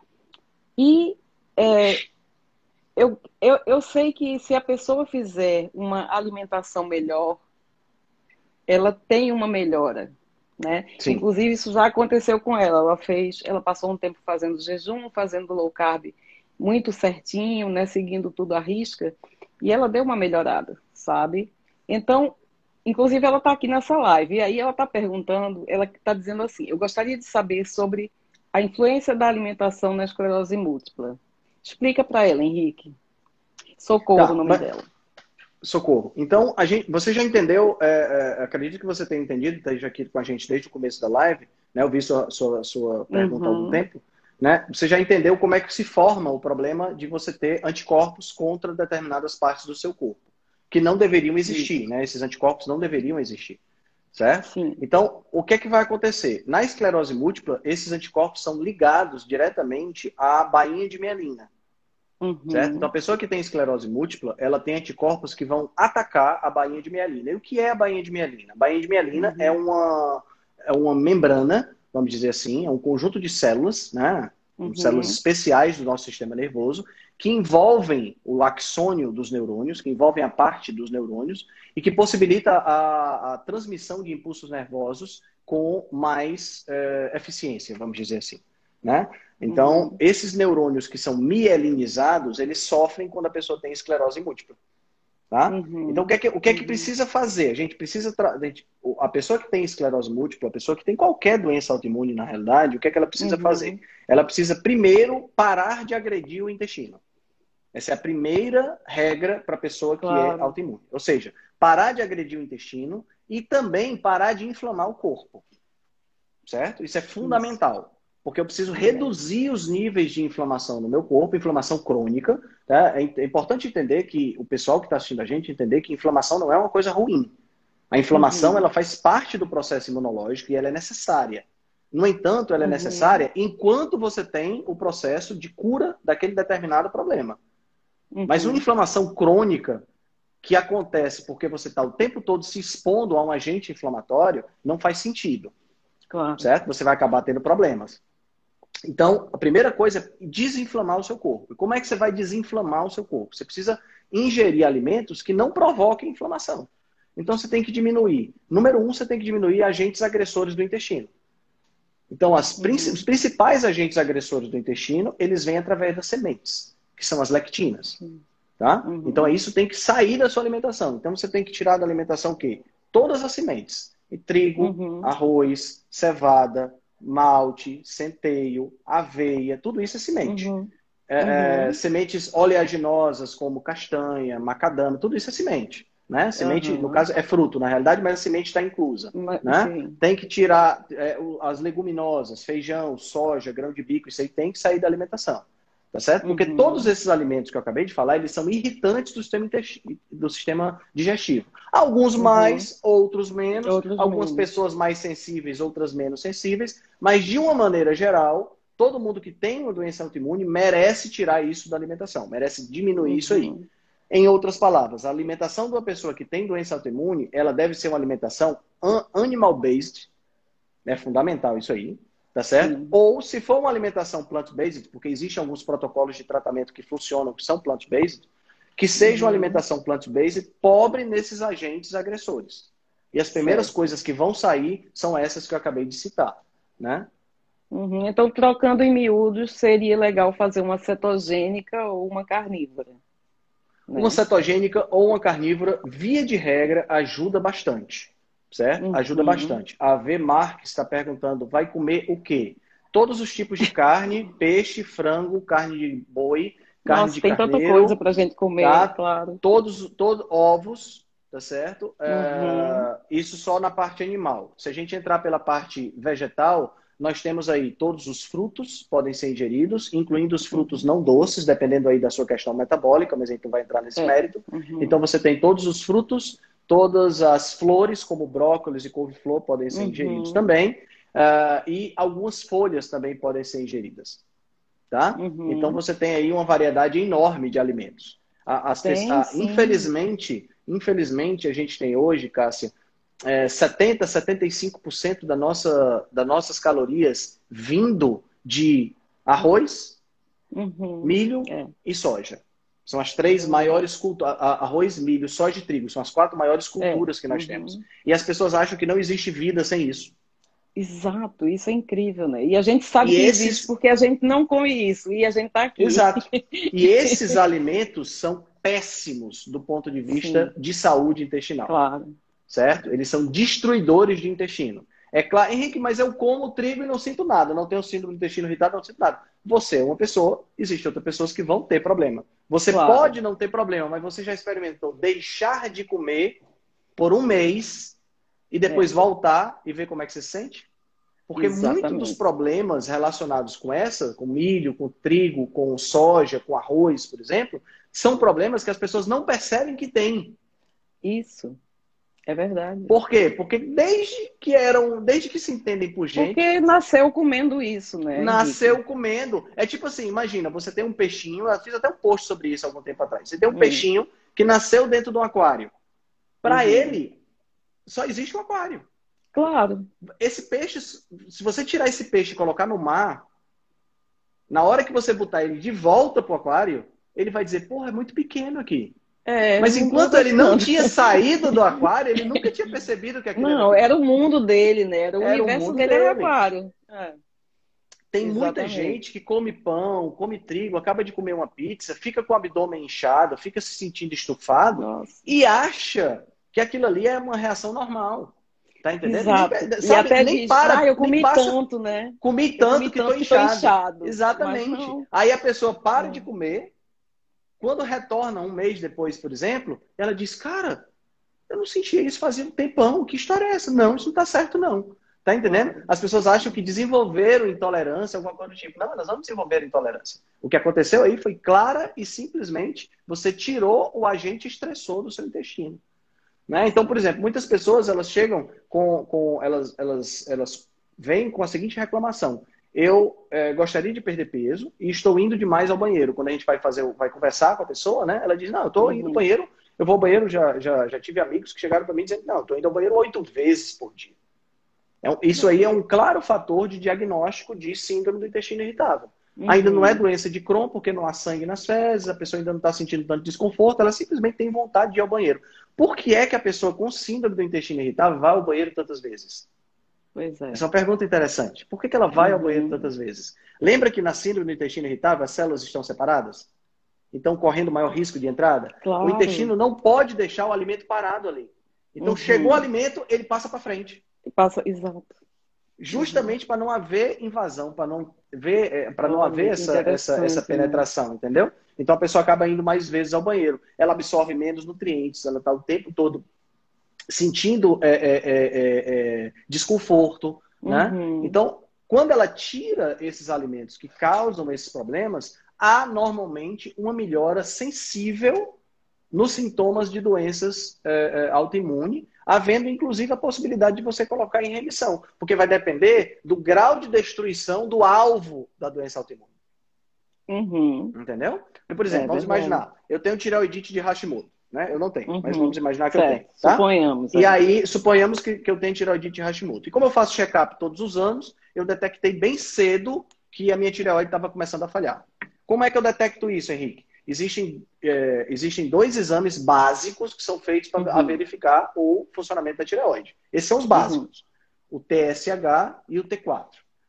E é, eu, eu, eu sei que se a pessoa fizer uma alimentação melhor, ela tem uma melhora, né? Sim. Inclusive isso já aconteceu com ela. Ela fez, ela passou um tempo fazendo jejum, fazendo low carb muito certinho, né? Seguindo tudo à risca, e ela deu uma melhorada, sabe? Então, inclusive ela está aqui nessa live e aí ela está perguntando, ela está dizendo assim: eu gostaria de saber sobre a influência da alimentação na esclerose múltipla. Explica para ela, Henrique. Socorro tá, o nome mas... dela. Socorro. Então, a gente, você já entendeu, é, é, acredito que você tenha entendido, esteja aqui com a gente desde o começo da live, né? Eu vi sua, sua, sua pergunta uhum. há algum uhum. tempo. Né? Você já entendeu como é que se forma o problema de você ter anticorpos contra determinadas partes do seu corpo, que não deveriam existir, Sim. né? Esses anticorpos não deveriam existir, certo? Sim. Então, o que é que vai acontecer? Na esclerose múltipla, esses anticorpos são ligados diretamente à bainha de mielina. Uhum. Certo? Então, a pessoa que tem esclerose múltipla, ela tem anticorpos que vão atacar a bainha de mielina. E o que é a bainha de mielina? A bainha de mielina uhum. é, uma, é uma membrana, vamos dizer assim, é um conjunto de células, né? Uhum. Células especiais do nosso sistema nervoso, que envolvem o axônio dos neurônios, que envolvem a parte dos neurônios, e que possibilita a, a transmissão de impulsos nervosos com mais é, eficiência, vamos dizer assim. Né? Então, uhum. esses neurônios que são mielinizados, eles sofrem quando a pessoa tem esclerose múltipla. Tá? Uhum. Então, o que, é que, o que é que uhum. precisa fazer? A gente precisa. A, gente, a pessoa que tem esclerose múltipla, a pessoa que tem qualquer doença autoimune, na realidade, o que é que ela precisa uhum. fazer? Ela precisa, primeiro, parar de agredir o intestino. Essa é a primeira regra para a pessoa que é claro. é autoimune. Ou seja, parar de agredir o intestino e também parar de inflamar o corpo. Certo? Isso é fundamental porque eu preciso reduzir os níveis de inflamação no meu corpo, inflamação crônica. Tá? É, é importante entender que o pessoal que está assistindo a gente entender que inflamação não é uma coisa ruim. A inflamação uhum. ela faz parte do processo imunológico e ela é necessária. No entanto, ela é uhum. necessária enquanto você tem o processo de cura daquele determinado problema. Uhum. Mas uma inflamação crônica que acontece porque você está o tempo todo se expondo a um agente inflamatório não faz sentido. Claro. Certo? Você vai acabar tendo problemas. Então, a primeira coisa é desinflamar o seu corpo. E como é que você vai desinflamar o seu corpo? Você precisa ingerir alimentos que não provoquem inflamação. Então você tem que diminuir. Número um, você tem que diminuir agentes agressores do intestino. Então, as, uhum. os principais agentes agressores do intestino, eles vêm através das sementes, que são as lectinas. Tá? Uhum. Então, isso tem que sair da sua alimentação. Então, você tem que tirar da alimentação o quê? Todas as sementes. E trigo, uhum. arroz, cevada, malte, centeio, aveia, tudo isso é semente. Uhum. É, é uhum. sementes oleaginosas como castanha, macadâmia, tudo isso é semente. Né? Semente, uhum. no caso, é fruto, na realidade, mas a semente está inclusa. Mas, né? Tem que tirar é, as leguminosas, feijão, soja, grão de bico, isso aí tem que sair da alimentação. Tá certo? Porque uhum. todos esses alimentos que eu acabei de falar, eles são irritantes do sistema, do sistema digestivo. Alguns uhum. mais, outros menos. Outros algumas menos. pessoas mais sensíveis, outras menos sensíveis. Mas, de uma maneira geral, todo mundo que tem uma doença autoimune merece tirar isso da alimentação, merece diminuir uhum. isso aí. Uhum. Em outras palavras, a alimentação de uma pessoa que tem doença autoimune, ela deve ser uma alimentação animal-based. É fundamental isso aí tá certo? Sim. Ou se for uma alimentação plant-based, porque existem alguns protocolos de tratamento que funcionam, que são plant-based, que seja uma uhum. alimentação plant-based pobre nesses agentes agressores. E as primeiras certo. coisas que vão sair são essas que eu acabei de citar, né? Uhum. Então, trocando em miúdos, seria legal fazer uma cetogênica ou uma carnívora. Né? Uma cetogênica ou uma carnívora, via de regra, ajuda bastante certo? Uhum. Ajuda bastante. A V Marques está perguntando, vai comer o quê? Todos os tipos de carne, [LAUGHS] peixe, frango, carne de boi, carne Nossa, de tem carneiro. tanta coisa para gente comer, tá? claro. Todos, todos ovos, tá certo? É, uhum. É, isso só na parte animal. Se a gente entrar pela parte vegetal, nós temos aí todos os frutos podem ser ingeridos, incluindo os frutos não doces, dependendo aí da sua questão metabólica, mas a gente não vai entrar nesse é. mérito. Uhum. Então você tem todos os frutos, Todas as flores, como brócolis e couve-flor, podem ser uhum. ingeridos também. Uh, e algumas folhas também podem ser ingeridas. Tá? Uhum. Então você tem aí uma variedade enorme de alimentos. As tem, a, infelizmente, infelizmente, a gente tem hoje, Cássia, é, 70, 75% da nossa, das nossas calorias vindo de arroz, uhum. milho é. e soja. São as três maiores culturas. Arroz, milho, soja e trigo. São as quatro maiores é. culturas é. que nós uhum. temos. E as pessoas acham que não existe vida sem isso. Exato, isso é incrível, né? E a gente sabe e que esses... existe porque a gente não come isso e a gente está aqui. Exato. [LAUGHS] E esses alimentos são péssimos do ponto de vista Sim. de saúde intestinal. Claro. Certo? Eles são destruidores de intestino. É claro, Henrique, mas eu como trigo e não sinto nada, não tenho síndrome do intestino irritado, não sinto nada. Você é uma pessoa, existem outras pessoas que vão ter problema. Você claro. pode não ter problema, mas você já experimentou deixar de comer por um mês e depois é. voltar e ver como é que você se sente? Porque muitos dos problemas relacionados com essa, com milho, com trigo, com soja, com arroz, por exemplo, são problemas que as pessoas não percebem que têm. Isso. É verdade. Por quê? Porque desde que eram, desde que se entendem por gente. Porque nasceu comendo isso, né? Nasceu Henrique? comendo. É tipo assim, imagina, você tem um peixinho, eu fiz até um post sobre isso algum tempo atrás. Você tem um hum. peixinho que nasceu dentro de um aquário. Para uhum. ele, só existe um aquário. Claro. Esse peixe, se você tirar esse peixe e colocar no mar, na hora que você botar ele de volta pro aquário, ele vai dizer, porra, é muito pequeno aqui. É, Mas enquanto ele não tinha saído do [LAUGHS] aquário, ele nunca tinha percebido que aquilo Não, era, era o mundo dele, né? Era o era universo o dele, dele era o aquário. É. Tem Exatamente. muita gente que come pão, come trigo, acaba de comer uma pizza, fica com o abdômen inchado, fica se sentindo estufado Nossa. e acha que aquilo ali é uma reação normal. Tá entendendo? Exato. Nem, sabe, e até nem diz, para, ah, eu comi passa, tanto, né? Comi tanto, comi que, tanto tô que tô inchado. Exatamente. Aí a pessoa para de comer, quando retorna um mês depois, por exemplo, ela diz: Cara, eu não sentia isso fazia um tempão. Que história é essa? Não, isso não está certo, não. Tá entendendo? As pessoas acham que desenvolveram intolerância, alguma coisa do tipo. Não, nós não desenvolveram intolerância. O que aconteceu aí foi clara e simplesmente você tirou o agente estressor do seu intestino. Né? Então, por exemplo, muitas pessoas elas chegam com, com elas, elas, elas vêm com a seguinte reclamação: eu é, gostaria de perder peso e estou indo demais ao banheiro. Quando a gente vai fazer, vai conversar com a pessoa, né? Ela diz, não, eu estou indo ao uhum. banheiro, eu vou ao banheiro, já, já, já tive amigos que chegaram para mim dizendo, não, estou indo ao banheiro oito vezes por dia. É, isso aí é um claro fator de diagnóstico de síndrome do intestino irritável. Uhum. Ainda não é doença de Crohn, porque não há sangue nas fezes, a pessoa ainda não está sentindo tanto desconforto, ela simplesmente tem vontade de ir ao banheiro. Por que é que a pessoa com síndrome do intestino irritável vai ao banheiro tantas vezes? Pois é. Essa é uma pergunta interessante. Por que, que ela vai uhum. ao banheiro tantas vezes? Lembra que na síndrome do intestino irritável as células estão separadas? Então, correndo maior risco de entrada? Claro. O intestino não pode deixar o alimento parado ali. Então, uhum. chegou o alimento, ele passa para frente. Passa, exato. Justamente uhum. para não haver invasão, para não ver, para não haver essa, essa, essa penetração, né? entendeu? Então a pessoa acaba indo mais vezes ao banheiro. Ela absorve menos nutrientes, ela está o tempo todo sentindo é, é, é, é desconforto, né? Uhum. Então, quando ela tira esses alimentos que causam esses problemas, há normalmente uma melhora sensível nos sintomas de doenças é, é, autoimunes, havendo inclusive a possibilidade de você colocar em remissão, porque vai depender do grau de destruição do alvo da doença autoimune. Uhum. Entendeu? Por exemplo, é, vamos imaginar, eu tenho tireoidite de Hashimoto. Né? Eu não tenho, uhum. mas vamos imaginar que certo. eu tenho. Tá? Suponhamos. E é. aí, suponhamos que, que eu tenho tireoidite Hashimoto. E como eu faço check-up todos os anos, eu detectei bem cedo que a minha tireoide estava começando a falhar. Como é que eu detecto isso, Henrique? Existem, é, existem dois exames básicos que são feitos para uhum. verificar o funcionamento da tireoide. Esses são os básicos. Uhum. O TSH e o T4.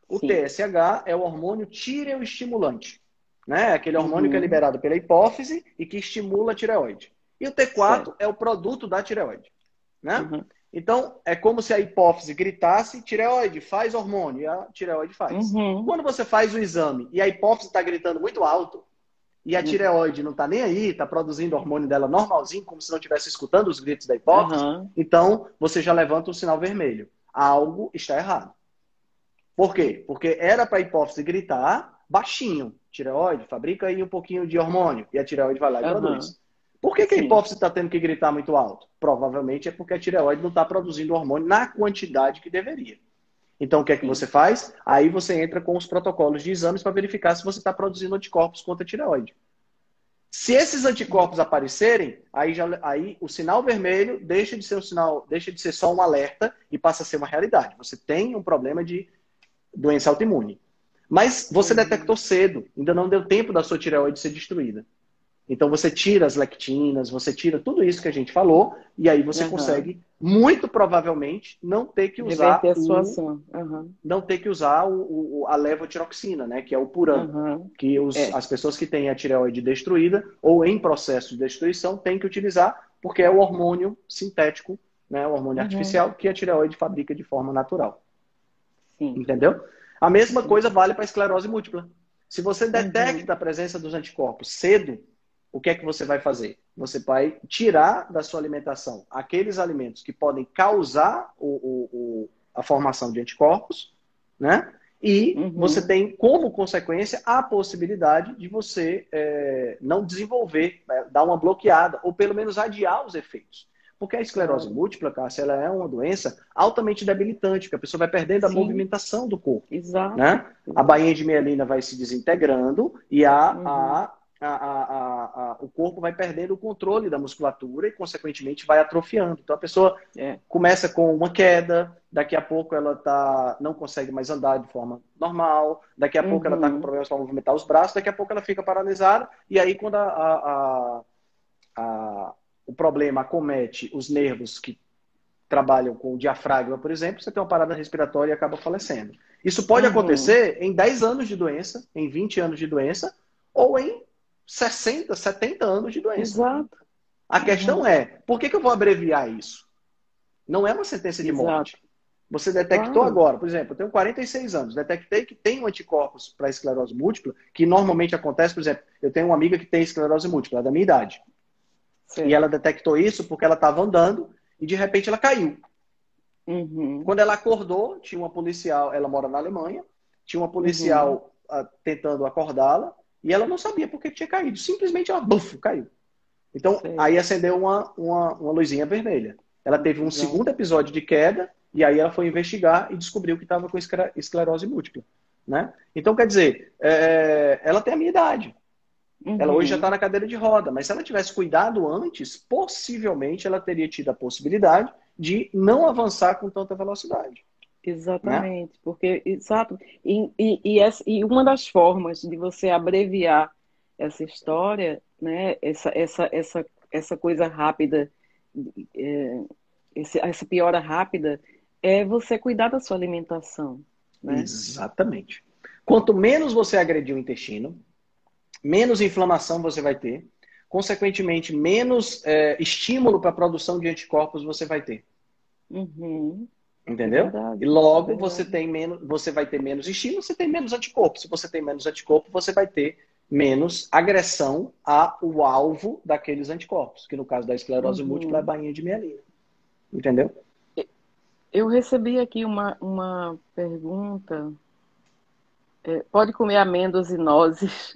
O Sim. TSH é o hormônio tireoestimulante. Né? Aquele hormônio que é uhum. liberado pela hipófise e que estimula a tireoide. E o T4 certo. é o produto da tireoide. Né? Uhum. Então, é como se a hipófise gritasse, tireoide, faz hormônio, e a tireoide faz. Uhum. Quando você faz o exame e a hipófise está gritando muito alto, e a uhum. tireoide não está nem aí, está produzindo hormônio dela normalzinho, como se não estivesse escutando os gritos da hipófise, uhum. então você já levanta o sinal vermelho. Algo está errado. Por quê? Porque era para a hipófise gritar baixinho. Tireoide, fabrica aí um pouquinho de hormônio. E a tireoide vai lá e uhum. produz. Por que, que a hipófise está tendo que gritar muito alto? Provavelmente é porque a tireoide não está produzindo hormônio na quantidade que deveria. Então, o que é que você faz? Aí você entra com os protocolos de exames para verificar se você está produzindo anticorpos contra a tireoide. Se esses anticorpos aparecerem, aí, já, aí o sinal vermelho deixa de ser um sinal, deixa de ser só um alerta e passa a ser uma realidade. Você tem um problema de doença autoimune. Mas você detectou cedo, ainda não deu tempo da sua tireoide ser destruída. Então você tira as lectinas, você tira tudo isso que a gente falou, e aí você uhum. consegue, muito provavelmente, não ter que usar. A situação. Uhum. Não ter que usar o, o, a levotiroxina, né? Que é o Puran. Uhum. Que os, é. as pessoas que têm a tireoide destruída ou em processo de destruição têm que utilizar, porque é o hormônio sintético, né? O hormônio artificial que a tireoide fabrica de forma natural. Sim. Entendeu? A mesma Sim. coisa vale para a esclerose múltipla. Se você detecta a presença dos anticorpos cedo, o que é que você vai fazer? Você vai tirar da sua alimentação aqueles alimentos que podem causar o, o, o, a formação de anticorpos, né? E uhum. você tem como consequência a possibilidade de você é, não desenvolver, né? dar uma bloqueada, ou pelo menos adiar os efeitos. Porque a esclerose uhum. múltipla, Cássia, ela é uma doença altamente debilitante, porque a pessoa vai perdendo Sim. a movimentação do corpo. Exato. Né? A bainha de mielina vai se desintegrando e a, uhum. a a, a, a, o corpo vai perdendo o controle da musculatura e, consequentemente, vai atrofiando. Então, a pessoa é. começa com uma queda, daqui a pouco ela tá, não consegue mais andar de forma normal, daqui a uhum. pouco ela está com problemas para movimentar os braços, daqui a pouco ela fica paralisada, e aí, quando o problema acomete os nervos que trabalham com o diafragma, por exemplo, você tem uma parada respiratória e acaba falecendo. Isso pode uhum. acontecer em 10 anos de doença, em 20 anos de doença, ou em 60, 70 anos de doença. Exato. A questão uhum. é, por que, que, eu vou abreviar isso? Não é uma sentença de Exato. morte. Você detectou agora, por exemplo, eu tenho 46 anos, detectei que tem um anticorpos para esclerose múltipla, que normalmente acontece, por exemplo, eu tenho uma amiga que tem esclerose múltipla, é da minha idade. Sim. E ela detectou isso porque ela estava andando e de repente ela caiu. Uhum. Quando ela acordou, tinha uma policial, ela mora na Alemanha, tinha uma policial uhum. uh, tentando acordá-la, e ela não sabia por que tinha caído. Simplesmente ela buf, caiu. Então, aí acendeu uma, uma, uma luzinha vermelha. Ela teve um segundo episódio de queda, e aí ela foi investigar e descobriu que estava com esclerose múltipla. Né? Então, quer dizer, é, ela tem a minha idade. Uhum. Ela hoje já está na cadeira de roda, mas se ela tivesse cuidado antes, possivelmente ela teria tido a possibilidade de não avançar com tanta velocidade. Exatamente, né? porque, exato, e, e, e, essa, e, uma das formas de você abreviar essa história, né, essa, essa, essa, essa coisa rápida é, esse, essa piora rápida é você cuidar da sua alimentação. Né? Exatamente. Quanto menos você agredir o intestino, menos inflamação você vai ter, consequentemente, menos é, estímulo para a produção de anticorpos você vai ter. Uhum. Entendeu? E logo você tem menos, você vai ter menos estímulo, você tem menos anticorpo. Se você tem menos anticorpo, você vai ter menos agressão ao alvo daqueles anticorpos, que no caso da esclerose uhum. múltipla é a bainha de mielina. Entendeu? Eu recebi aqui uma, uma pergunta. É, pode comer amêndoas e nozes?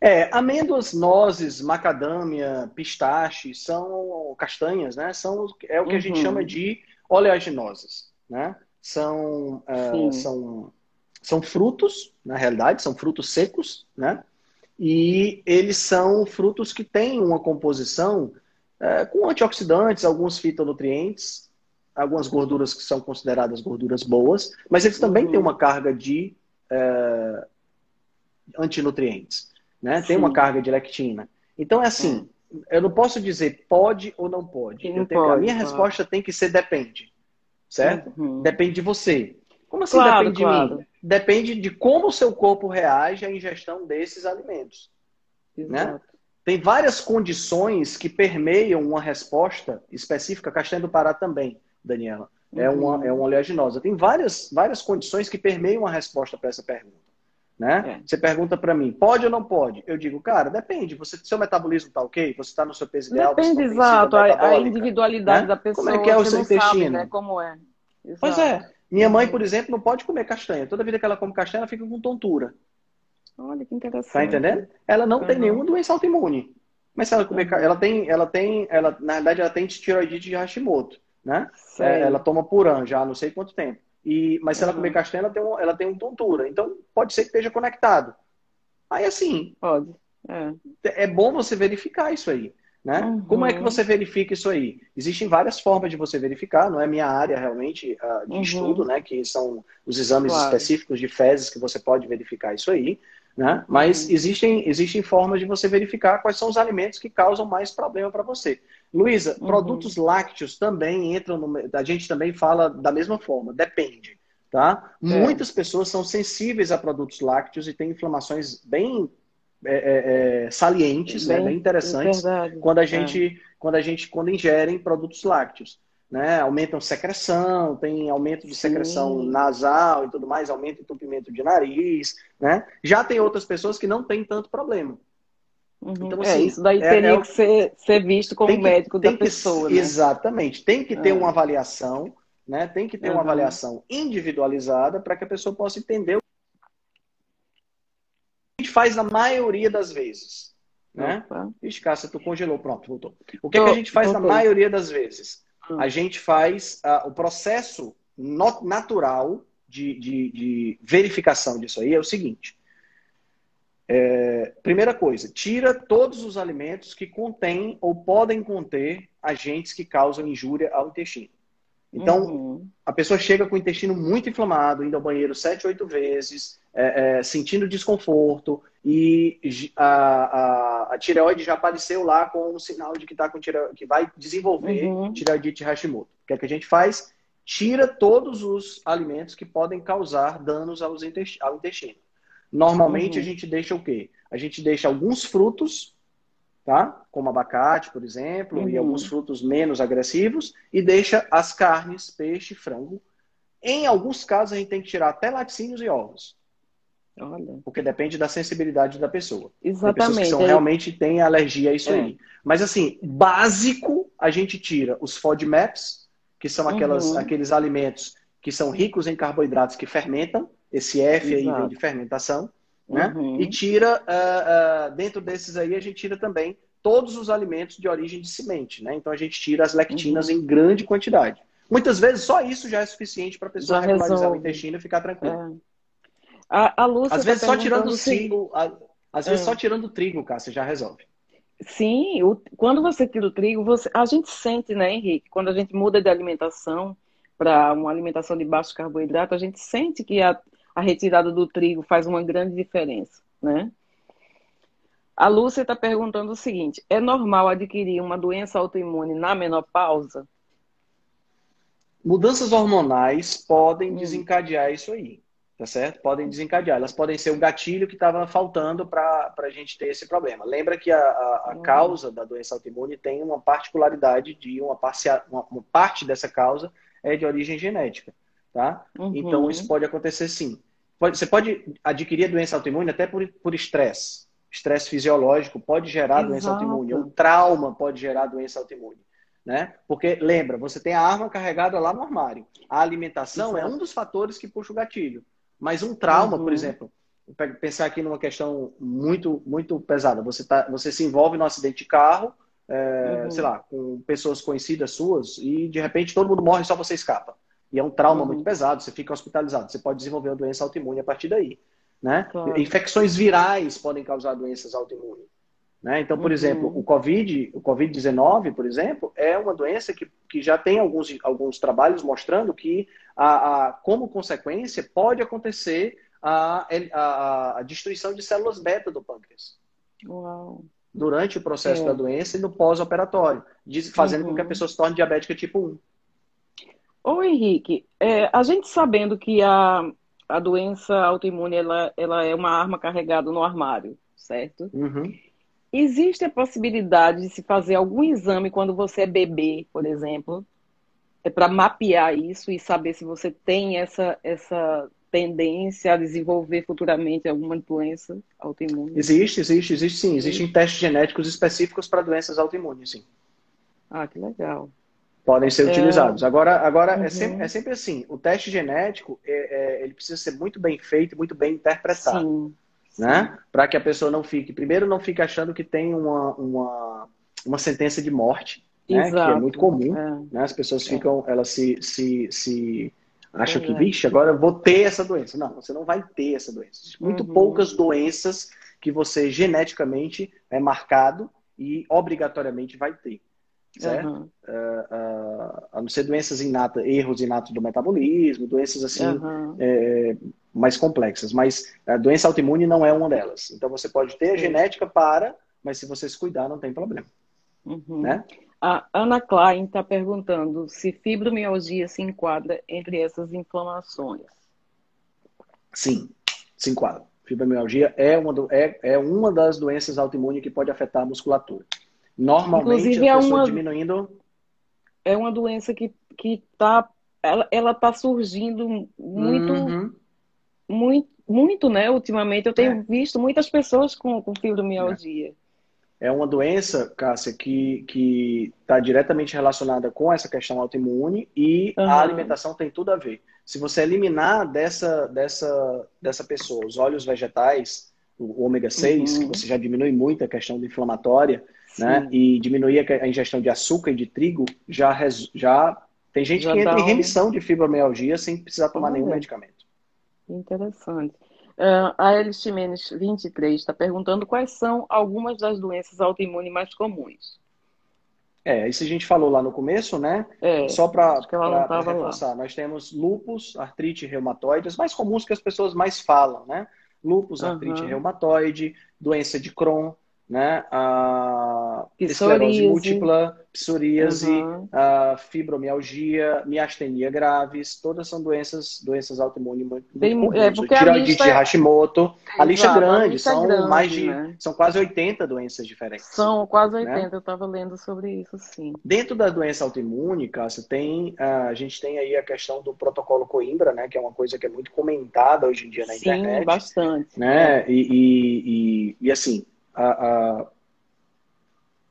É, amêndoas, nozes, macadâmia, pistache, são castanhas, né? São, é o que uhum. a gente uhum. chama de oleaginosas, né? São, uh, são, são frutos, na realidade, são frutos secos, né? E eles são frutos que têm uma composição uh, com antioxidantes, alguns fitonutrientes, algumas gorduras que são consideradas gorduras boas, mas eles também uhum. têm uma carga de é, antinutrientes, né? Tem uma carga de lectina. Então é assim. Eu não posso dizer pode ou não pode. Não tenho, pode a minha resposta tem que ser depende, certo? Uhum. Depende de você. Como assim claro, depende claro. de mim? Depende de como o seu corpo reage à ingestão desses alimentos, né? Exato. né? Tem várias condições que permeiam uma resposta específica, Castanha do Pará também Daniela. É uma, é uma oleaginosa. Tem várias, várias condições que permeiam a resposta para essa pergunta. Né? É. Você pergunta para mim, pode ou não pode? Eu digo, cara, depende. Você, seu metabolismo está ok? Você está no seu peso ideal? Depende, exato. A, a, individualidade né? da pessoa. Como é que é o seu intestino? Sabe, né? Como é. Exato. Pois é. Minha mãe, por exemplo, não pode comer castanha. Toda vida que ela come castanha, ela fica com tontura. Olha que interessante. Tá entendendo? Ela não uhum. tem nenhuma doença autoimune. Mas se ela comer, uhum. ela tem, ela tem, ela na verdade ela tem tiroidite de Hashimoto né? É, ela toma purã já há não sei quanto tempo. E, mas se ela comer castanha, ela tem, um, ela tem um tontura. Então, pode ser que esteja conectado. Aí, assim, pode. É. é bom você verificar isso aí. Né? Uhum. Como é que você verifica isso aí? Existem várias formas de você verificar, não é minha área realmente uh, de uhum. estudo, né? Que são os exames claro. específicos de fezes que você pode verificar isso aí. Né? Mas uhum. existem, existem formas de você verificar quais são os alimentos que causam mais problema para você. Luísa, uhum. produtos lácteos também entram no. A gente também fala da mesma forma, depende. Tá? É. Muitas pessoas são sensíveis a produtos lácteos e têm inflamações bem é, é, é salientes, bem, né? bem interessantes, quando a é. gente, quando a gente quando ingerem produtos lácteos. Né? Aumentam secreção, tem aumento de Sim. secreção nasal e tudo mais, aumento de entupimento de nariz, né? Já tem outras pessoas que não têm tanto problema. Uhum. Então, é, assim, é, isso daí é, teria é, que ser, ser visto como que, médico da pessoa. né? Exatamente. Tem que ter é. uma avaliação, né? Tem que ter uhum. uma avaliação individualizada para que a pessoa possa entender o que a gente faz na maioria das vezes. Né? Opa. Ixi, Cássia, tu congelou, pronto, voltou. O que, é que a gente faz na maioria das vezes? Hum. A gente faz uh, o processo natural de, de, de verificação disso aí é o seguinte. É, primeira coisa, tira todos os alimentos que contêm ou podem conter agentes que causam injúria ao intestino. Então, uhum. a pessoa chega com o intestino muito inflamado, indo ao banheiro sete, oito vezes, é, é, sentindo desconforto, e a, a, a, tireoide já apareceu lá com um sinal de que, tá com tireoide, que vai desenvolver uhum. tireoidite Hashimoto. O que é que a gente faz? Tira todos os alimentos que podem causar danos ao intestino. Normalmente uhum. a gente deixa o quê? A gente deixa alguns frutos, tá? Como abacate, por exemplo, uhum. e alguns frutos menos agressivos, e deixa as carnes, peixe, frango. Em alguns casos a gente tem que tirar até laticínios e ovos. Olha. Porque depende da sensibilidade da pessoa. Exatamente. Tem pessoas que são, realmente têm alergia a isso é. aí. Mas assim, básico, a gente tira os FODMAPs, que são aquelas, uhum. aqueles alimentos que são ricos em carboidratos que fermentam, esse F Exato. aí vem de fermentação, né? Uhum. E tira, uh, uh, dentro desses aí, a gente tira também todos os alimentos de origem de semente, né? Então a gente tira as lectinas uhum. em grande quantidade. Muitas vezes só isso já é suficiente para a pessoa já regularizar resolve. o intestino e ficar tranquila. É. A, a Lúcia às vezes tá só tirando o trigo, às vezes é. só tirando o trigo, Cássia, já resolve. Sim, o, quando você tira o trigo, você, a gente sente, né, Henrique, quando a gente muda de alimentação para uma alimentação de baixo carboidrato, a gente sente que a, a retirada do trigo faz uma grande diferença, né? A Lúcia está perguntando o seguinte: é normal adquirir uma doença autoimune na menopausa? Mudanças hormonais podem hum. desencadear isso aí, tá certo? Podem desencadear. Elas podem ser o gatilho que estava faltando para a gente ter esse problema. Lembra que a, a, a hum. causa da doença autoimune tem uma particularidade de uma, parcia, uma, uma parte dessa causa é de origem genética, tá? Uhum. Então isso pode acontecer sim. Pode, você pode adquirir a doença autoimune até por estresse. Estresse fisiológico pode gerar Exato. doença autoimune. Um trauma pode gerar doença autoimune. Né? Porque, lembra, você tem a arma carregada lá no armário. A alimentação Exato. é um dos fatores que puxa o gatilho. Mas um trauma, uhum. por exemplo, pensar aqui numa questão muito, muito pesada. Você, tá, você se envolve num acidente de carro, é, uhum. sei lá, com pessoas conhecidas suas, e de repente todo mundo morre e só você escapa. E é um trauma uhum. muito pesado, você fica hospitalizado. Você pode desenvolver uma doença autoimune a partir daí. Né? Claro. Infecções virais podem causar doenças autoimunes. Né? Então, por uhum. exemplo, o COVID, o COVID-19, por exemplo, é uma doença que, que já tem alguns, alguns trabalhos mostrando que, a, a como consequência, pode acontecer a, a, a, destruição de células beta do pâncreas. Uau. Durante o processo é. da doença e no pós-operatório, fazendo uhum. com que a uhum. pessoa se torne diabética tipo 1. Ô Henrique, é, a gente sabendo que a, a doença autoimune ela, ela é uma arma carregada no armário, certo? Uhum. Existe a possibilidade de se fazer algum exame quando você é bebê, por exemplo, é para mapear isso e saber se você tem essa, essa tendência a desenvolver futuramente alguma doença autoimune? Existe, existe, existe sim. Existem testes genéticos específicos para doenças autoimunes, sim. Ah, que legal podem ser é... utilizados. Agora, agora é uhum. é, sempre, é sempre assim, o teste genético é, é, ele precisa ser muito bem feito, muito bem interpretado, sim, né? Para que a pessoa não fique, primeiro não fique achando que tem uma, uma, uma sentença de morte, né? que é muito comum, é. né? As pessoas é. ficam, elas se, se, se acham que, vixe, agora eu vou ter essa doença. Não, você não vai ter essa doença. Muito uhum. poucas doenças que você geneticamente é marcado e obrigatoriamente vai ter certo? Uhum. Uh, uh, a não ser doenças inatas, erros inatos do metabolismo, doenças assim uhum. é, mais complexas. Mas a doença autoimune não é uma delas. Então você pode ter a genética para, mas se você se cuidar, não tem problema. Uhum. Né? A Ana Klein está perguntando se fibromialgia se enquadra entre essas inflamações. Sim, se enquadra. Fibromialgia é uma, do, é, é uma das doenças autoimunes que pode afetar a musculatura. Normalmente, Inclusive, é uma, diminuindo. É uma doença que, que tá, ela, ela tá surgindo muito, uhum. muito, muito, né? Ultimamente, eu tenho é. visto muitas pessoas com, com fibromialgia. É. é uma doença, Cássia, que está diretamente relacionada com essa questão autoimune e uhum. a alimentação tem tudo a ver. Se você eliminar dessa, dessa, dessa pessoa os óleos vegetais, o ômega 6, uhum. que você já diminui muito a questão de inflamatória, né? E diminuir a ingestão de açúcar e de trigo já, já tem gente já que entra em remissão de fibromialgia sem precisar tomar nenhum medicamento. Interessante. Uh, a Elis Ximenes, 23, está perguntando quais são algumas das doenças autoimunes mais comuns. É, isso a gente falou lá no começo, né? É, Só para reforçar, lá. nós temos lupus, artrite reumatoide, as mais comuns que as pessoas mais falam, né? Lupus, uhum. artrite reumatoide, doença de Crohn, né? A esclerose múltipla, psoríase, uhum. a fibromialgia, miastenia graves, todas são doenças, doenças autoimunes Tem, é, tiroidite de Hashimoto. A lista é grande, lista é são grande, mais de né? são quase 80 doenças diferentes. São quase 80, né? eu estava lendo sobre isso, sim. Dentro da doença autoimune, Cássia, tem a gente tem aí a questão do protocolo Coimbra, né, que é uma coisa que é muito comentada hoje em dia na sim, internet. Sim, bastante. Né? É. E, e, e, e assim, a, a,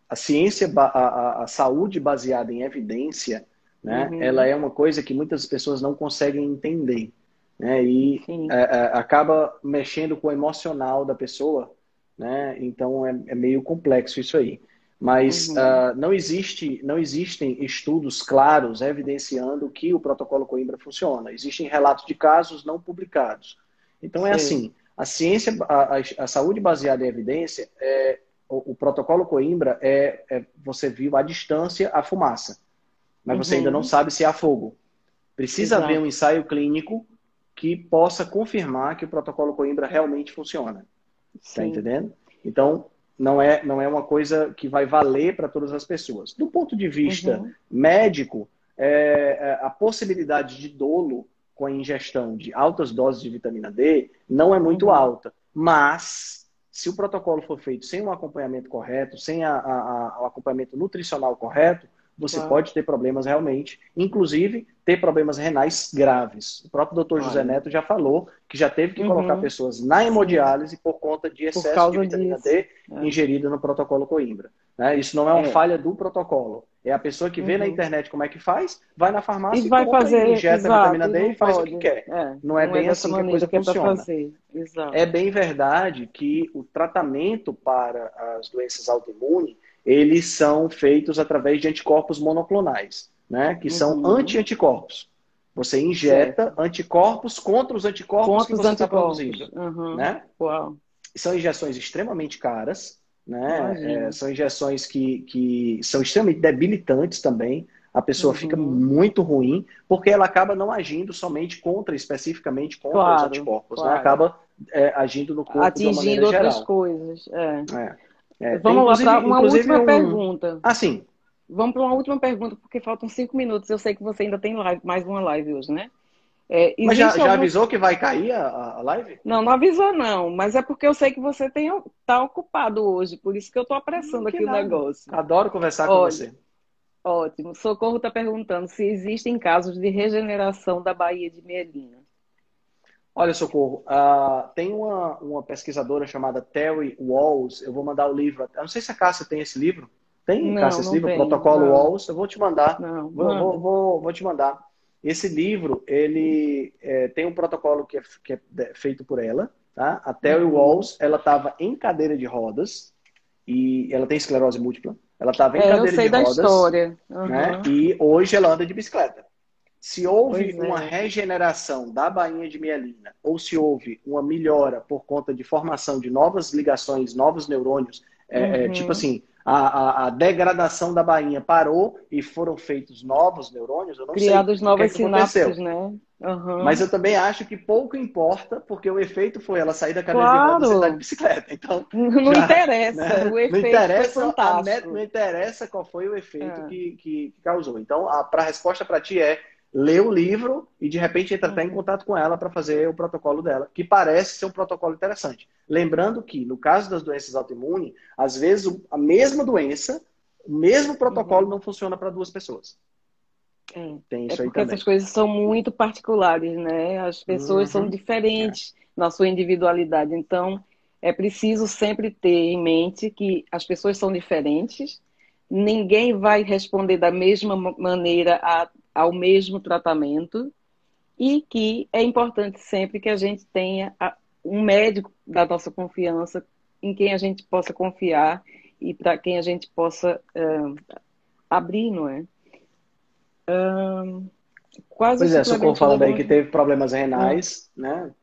a ciência, a, a, saúde baseada em evidência, né, uhum. ela é uma coisa que muitas pessoas não conseguem entender. Né, e é, é, acaba mexendo com o emocional da pessoa, né, então é, é meio complexo isso aí. Mas uhum. uh, não, existe, não existem estudos claros evidenciando que o protocolo Coimbra funciona. Existem relatos de casos não publicados. Então é assim, a ciência, a, a saúde baseada em evidência, é, o, o protocolo Coimbra é, é, você viu à distância a fumaça, mas uhum. você ainda não uhum. sabe se há fogo. Precisa Exato. haver um ensaio clínico que possa confirmar que o protocolo Coimbra realmente funciona. Tá Sim. Tá entendendo? Então, não é, não é uma coisa que vai valer para todas as pessoas. Do ponto de vista uhum. médico, é, é, a possibilidade de dolo com a ingestão de altas doses de vitamina D não é muito uhum. alta. Mas, se o protocolo for feito sem um acompanhamento correto, sem a, a, a, o acompanhamento nutricional correto, você claro. pode ter problemas realmente, inclusive ter problemas renais graves. O próprio doutor José Neto já falou que já teve que uhum. colocar pessoas na hemodiálise por conta de excesso de vitamina disso. D é. ingerida no protocolo Coimbra. Né? Isso não é uma é. falha do protocolo. É a pessoa que vê uhum. na internet como é que faz, vai na farmácia e, e vai fazer, injeta exato, vitamina D e faz pode. o que quer. É. Não é não é bem é assim que a coisa que funciona. É, é bem verdade que o tratamento para as doenças autoimunes eles são feitos através de anticorpos monoclonais, né? Que são uhum. anti-anticorpos. Você injeta certo. anticorpos contra os anticorpos contra que você está produzindo, uhum. né? Uau. São injeções extremamente caras, né? É, são injeções que, que são extremamente debilitantes também. A pessoa uhum. fica muito ruim, porque ela acaba não agindo somente contra, especificamente contra claro, os anticorpos, né? claro. né? Acaba é, agindo no corpo Atingindo outras geral. coisas. É. é. Vamos lá para uma última um... pergunta. Ah, sim. Vamos para uma última pergunta, porque faltam cinco minutos. Eu sei que você ainda tem live, mais uma live hoje, né? É, mas já, já avisou que vai cair a, a, live? Não, não avisou não. Mas é porque eu sei que você está ocupado hoje. Por isso que eu estou apressando aqui nada. o negócio. Adoro conversar Olha, com você. Ótimo. Socorro está perguntando se existem casos de regeneração da Baía de Melina. Olha, Socorro, uh, tem uma, uma pesquisadora chamada Terry Walls, eu vou mandar o livro. Eu não sei se a Cássia tem esse livro. Tem, não, Cássia, esse livro? Tem, Protocolo não. Walls. Eu vou te mandar. Não, vou, vou, vou, vou, te mandar. Esse livro, ele é, tem um protocolo que é, que é, feito por ela. Tá? A Terry uhum. Walls, ela estava em cadeira de rodas e ela tem esclerose múltipla. Ela estava em é, cadeira de rodas. História. Uhum. Né? E hoje ela anda de bicicleta. Se houve é. uma regeneração da bainha de mielina ou se houve uma melhora por conta de formação de novas ligações, novos neurônios, é, é uhum. é, tipo assim, a, a, a, degradação da bainha parou e foram feitos novos neurônios, eu não Criados sei novas que sinapses, né? Uhum. Mas eu também acho que pouco importa, porque o efeito foi ela sair da cadeira claro. de rodas e andar de bicicleta. Então, [LAUGHS] não já, interessa, né? o efeito não interessa, foi fantástico. não interessa qual foi o efeito é. que, que causou. Então, a, a resposta para ti é lê o livro e de repente entra até em contato com ela para fazer o protocolo dela, que parece ser um protocolo interessante. Lembrando que, no caso das doenças autoimunes, às vezes a mesma doença, o mesmo protocolo uhum. não funciona para duas pessoas. É, Tem isso é porque essas coisas são muito particulares, né? As pessoas uhum. são diferentes é. na sua individualidade. Então, é preciso sempre ter em mente que as pessoas são diferentes, ninguém vai responder da mesma maneira a ao mesmo tratamento e que é importante sempre que a gente tenha um médico da nossa confiança, em quem a gente possa confiar e para quem a gente possa uh, abrir, não é? Uh, quase pois é, Socorro falando aí que teve problemas renais, ah. né?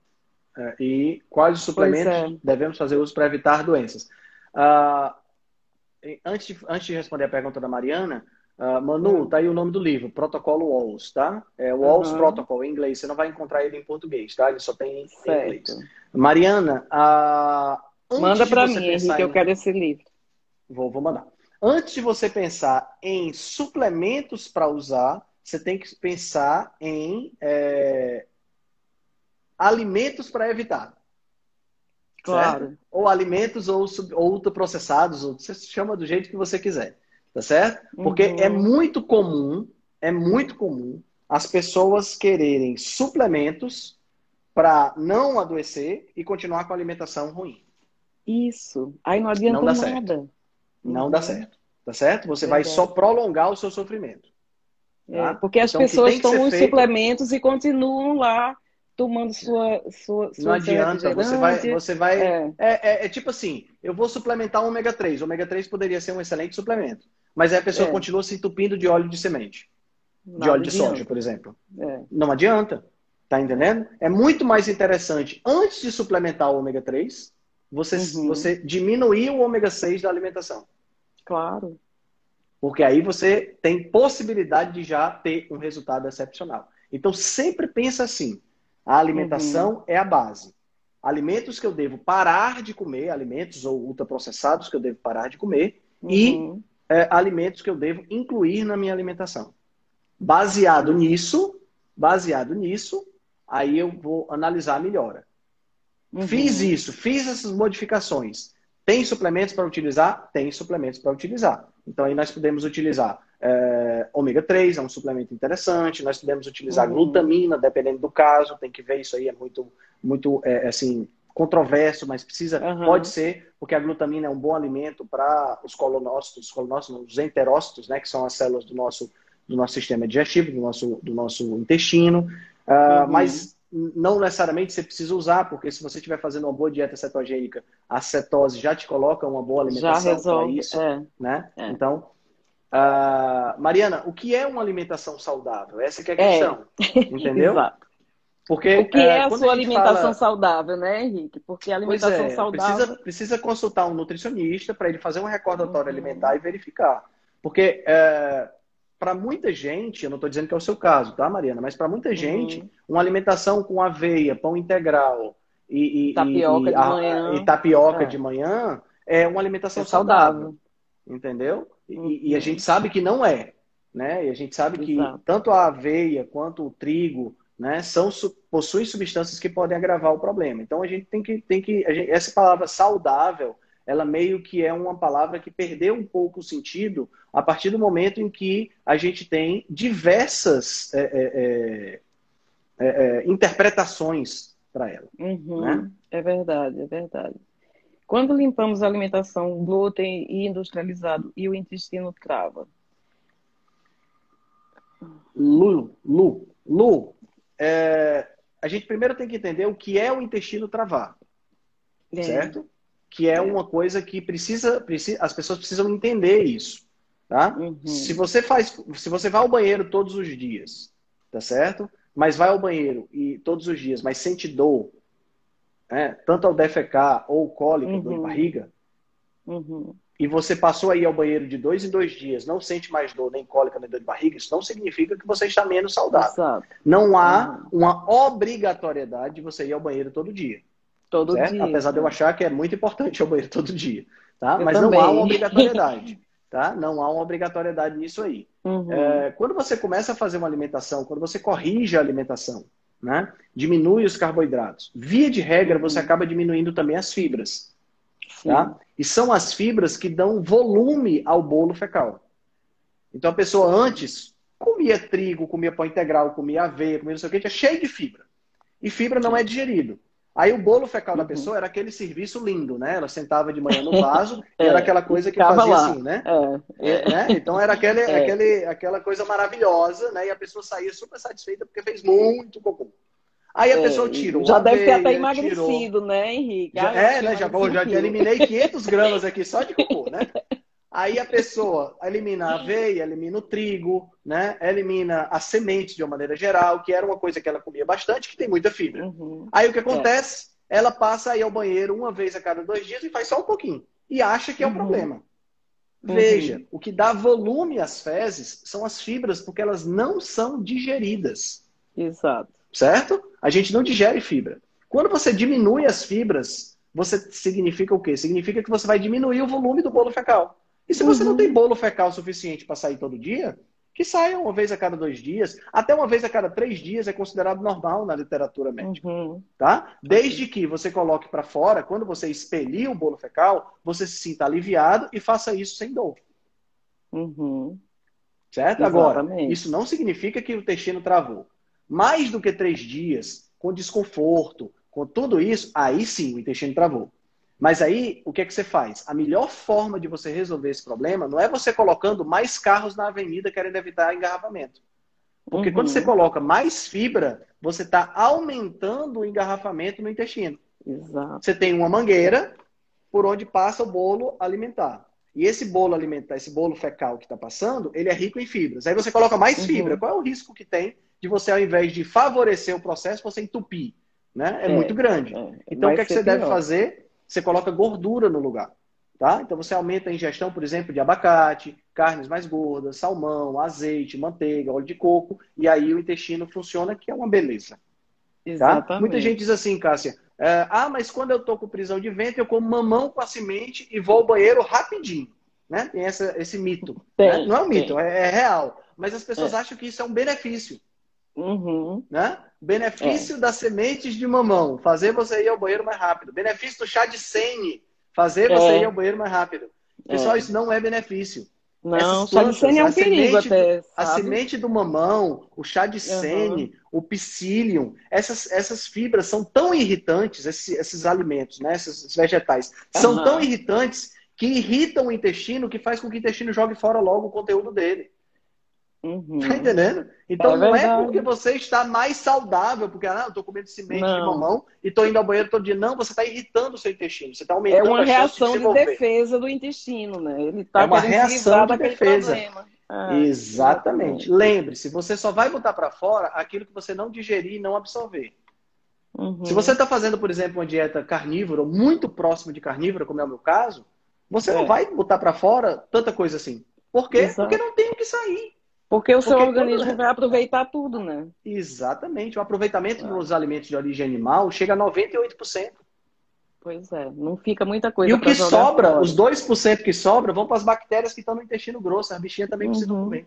Uh, e quais os suplementos é. devemos fazer uso para evitar doenças? Uh, antes, de, antes de responder a pergunta da Mariana, Uh, Manu, hum. tá aí o nome do livro, Protocolo Walls, tá? É Walls uhum. Protocol em inglês. Você não vai encontrar ele em português, tá? Ele só tem certo. em inglês. Mariana, uh, manda para mim, Henrique, em... eu quero esse livro. Vou, vou mandar. Antes de você pensar em suplementos para usar, você tem que pensar em é, alimentos para evitar. Claro. Certo? Ou alimentos ou, ou ultraprocessados, ou você chama do jeito que você quiser. Tá certo? Porque uhum. é muito comum, é muito comum as pessoas quererem suplementos para não adoecer e continuar com a alimentação ruim. Isso. Aí não adianta não dá nada. Certo. Não uhum. dá certo. Tá certo? Você vai só prolongar o seu sofrimento. Tá? É, porque as então, pessoas tomam os feito... suplementos e continuam lá tomando sua sua, sua Não adianta, você vai você vai é. É, é. É, tipo assim, eu vou suplementar o ômega 3. O ômega 3 poderia ser um excelente suplemento. Mas aí a pessoa é. continua se entupindo de óleo de semente. Nada de óleo de adianta. soja, por exemplo. É. Não adianta. Tá entendendo? É muito mais interessante, antes de suplementar o ômega 3, você, uhum. você diminuir o ômega 6 da alimentação. Claro. Porque aí você tem possibilidade de já ter um resultado excepcional. Então sempre pensa assim: a alimentação uhum. é a base. alimentos que eu devo parar de comer, alimentos ou ultraprocessados que eu devo parar de comer, uhum. e é, alimentos que eu devo incluir na minha alimentação. Baseado nisso, baseado nisso, aí eu vou analisar a melhora. Uhum. Fiz isso, fiz essas modificações. Tem suplementos para utilizar? Tem suplementos para utilizar. Então aí nós podemos utilizar é, ômega 3, é um suplemento interessante. Nós podemos utilizar uhum. glutamina, dependendo do caso. Tem que ver isso aí, é muito, muito é, assim, controverso, mas precisa, uhum. pode ser, porque a glutamina é um bom alimento para os colonócitos, os colonócitos, os enterócitos, né, que são as células do nosso, do nosso sistema digestivo, do nosso, do nosso intestino. Uh, uhum. Mas não necessariamente você precisa usar, porque se você estiver fazendo uma boa dieta cetogênica, a cetose já te coloca uma boa alimentação para isso. É. Né? É. Então, Uh, Mariana, o que é uma alimentação saudável? Essa é a é. questão. É. [LAUGHS] Entendeu? Exato. Porque, o que é, é a sua a alimentação fala... saudável, né, Henrique? Porque a alimentação é, saudável. Precisa, precisa consultar um nutricionista para ele fazer um recordatório uhum. alimentar e verificar. Porque é, para muita gente, eu não estou dizendo que é o seu caso, tá, Mariana? Mas para muita uhum. gente, uma alimentação com aveia, pão integral e, tapioca, e, de, manhã. e tapioca é. de manhã é uma alimentação saudável. saudável. Entendeu? E, e, a gente sabe que não é. Né? E a gente sabe que Exato. tanto a aveia quanto o trigo né, são, possuem substâncias que podem agravar o problema. Então a gente tem que. Tem que gente, essa palavra saudável, ela meio que é uma palavra que perdeu um pouco o sentido a partir do momento em que a gente tem diversas é, é, é, é, é interpretações para ela. Uhum. Né? É verdade, é verdade. Quando limpamos a alimentação glúten e industrializado e o intestino trava? Lu, Lu, Lu, é, a gente primeiro tem que entender o que é o intestino travar, é. certo? Que é, é, uma coisa que precisa, precisa, as pessoas precisam entender isso, tá? Uhum. Se você faz, se você vai ao banheiro todos os dias, tá certo? Mas vai ao banheiro e todos os dias, mas sente dor, né, tanto ao defecar ou cólica, uhum. dor de uhum. barriga, uhum. E você passou aí ao banheiro de dois em dois dias, não sente mais dor, nem cólica, nem dor de barriga, isso não significa que você está menos saudável. Exato. Não há uhum. uma obrigatoriedade de você ir ao banheiro todo dia. Todo certo? dia. Apesar de eu achar que é muito importante ir ao banheiro todo dia. Tá? Mas também. não há uma obrigatoriedade. [LAUGHS] tá? Não há uma obrigatoriedade nisso aí. Uhum. É, quando você começa a fazer uma alimentação, quando você corrige a alimentação, né? diminui os carboidratos. Via de regra, você uhum. acaba diminuindo também as fibras. Tá? E são as fibras que dão volume ao bolo fecal. Então a pessoa antes comia trigo, comia pão integral, comia aveia, comia não sei o que, tinha cheio de fibra. E fibra não é digerido. Aí o bolo fecal da uhum. pessoa era aquele serviço lindo, né? Ela sentava de manhã no vaso é, [LAUGHS] e era aquela coisa que fazia lá. assim, né? É, é. Né? Então era aquele, [LAUGHS] é. aquele, aquela coisa maravilhosa, né? E a pessoa saía super satisfeita porque fez muito cocô. Aí a é, pessoa tirou. Já deve ter até emagrecido, tirou. né, Henrique? Já, é, né? Já, já eliminei [LAUGHS] 500 gramas aqui só de cocô, né? Aí a pessoa elimina a aveia, elimina o trigo, né? Elimina a semente de uma maneira geral, que era uma coisa que ela comia bastante, que tem muita fibra. Uhum. Aí o que acontece? É. Ela passa aí ao banheiro uma vez a cada dois dias e faz só um pouquinho. E acha que é um uhum. problema. Uhum. Veja, o que dá volume às fezes são as fibras, porque elas não são digeridas. Exato. Certo? A gente não digere fibra. Quando você diminui as fibras, você significa o quê? Significa que você vai diminuir o volume do bolo fecal. E se você uhum. não tem bolo fecal suficiente para sair todo dia, que saia uma vez a cada dois dias, até uma vez a cada três dias é considerado normal na literatura médica, uhum. tá? Desde que você coloque para fora, quando você expelir o bolo fecal, você se sinta aliviado e faça isso sem dor. Uhum. Certo? Exatamente. Agora, isso não significa que o intestino travou. Mais do que três dias, com desconforto, com tudo isso, aí sim o intestino travou. Mas aí, o que é que você faz? A melhor forma de você resolver esse problema não é você colocando mais carros na avenida querendo evitar engarrafamento. Porque uhum. quando você coloca mais fibra, você está aumentando o engarrafamento no intestino. Exato. Você tem uma mangueira por onde passa o bolo alimentar. E esse bolo alimentar, esse bolo fecal que está passando, ele é rico em fibras. Aí você coloca mais uhum. fibra. Qual é o risco que tem de você, ao invés de favorecer o processo, você entupir? Né? É, é muito grande. É. Então, o que, é que você pior. deve fazer? você coloca gordura no lugar. Tá? Então você aumenta a ingestão, por exemplo, de abacate, carnes mais gordas, salmão, azeite, manteiga, óleo de coco, e aí o intestino funciona, que é uma beleza. Tá? Muita gente diz assim, Cássia, É, ah, mas quando eu estou com prisão de ventre, eu como mamão com a semente e vou ao banheiro rapidinho. Né? Tem essa, esse mito. Tem, né? Não é um mito, é, é, real. Mas as pessoas é. acham que isso é um benefício. Uhum. Né? Benefício é. das sementes de mamão, fazer você ir ao banheiro mais rápido. Benefício do chá de sene, fazer você é. ir ao banheiro mais rápido. Pessoal, isso não é benefício. Não, chá de sene é um perigo semente, até. A semente do mamão, o chá de sene, uhum. o psyllium, essas, essas fibras são tão irritantes, esses, esses alimentos, né, esses vegetais, são uhum. tão irritantes que irritam o intestino, que faz com que o intestino jogue fora logo o conteúdo dele. Uhum. Tá entendendo? Então é não é porque você está mais saudável, porque ah, eu tô comendo semente não. de mamão e tô indo ao banheiro todo dia. Não, você está irritando o seu intestino. Você está aumentando É uma reação de, de, defesa do intestino, né? Ele tá é uma reação de defesa. Ah, exatamente. Lembre-se, você só vai botar para fora aquilo que você não digerir e não absorver. Uhum. Se você está fazendo, por exemplo, uma dieta carnívora, muito próxima de carnívora, como é o meu caso, você é. não vai botar para fora tanta coisa assim. Por quê? Exato. Porque não tem o que sair. Porque o seu Porque organismo quando... vai aproveitar tudo, né? Exatamente. O aproveitamento é. dos alimentos de origem animal chega a 98%. Pois é, não fica muita coisa. E o que sobra, fora. os 2% que sobra, vão para as bactérias que estão no intestino grosso. A bichinha também uhum. precisa comer.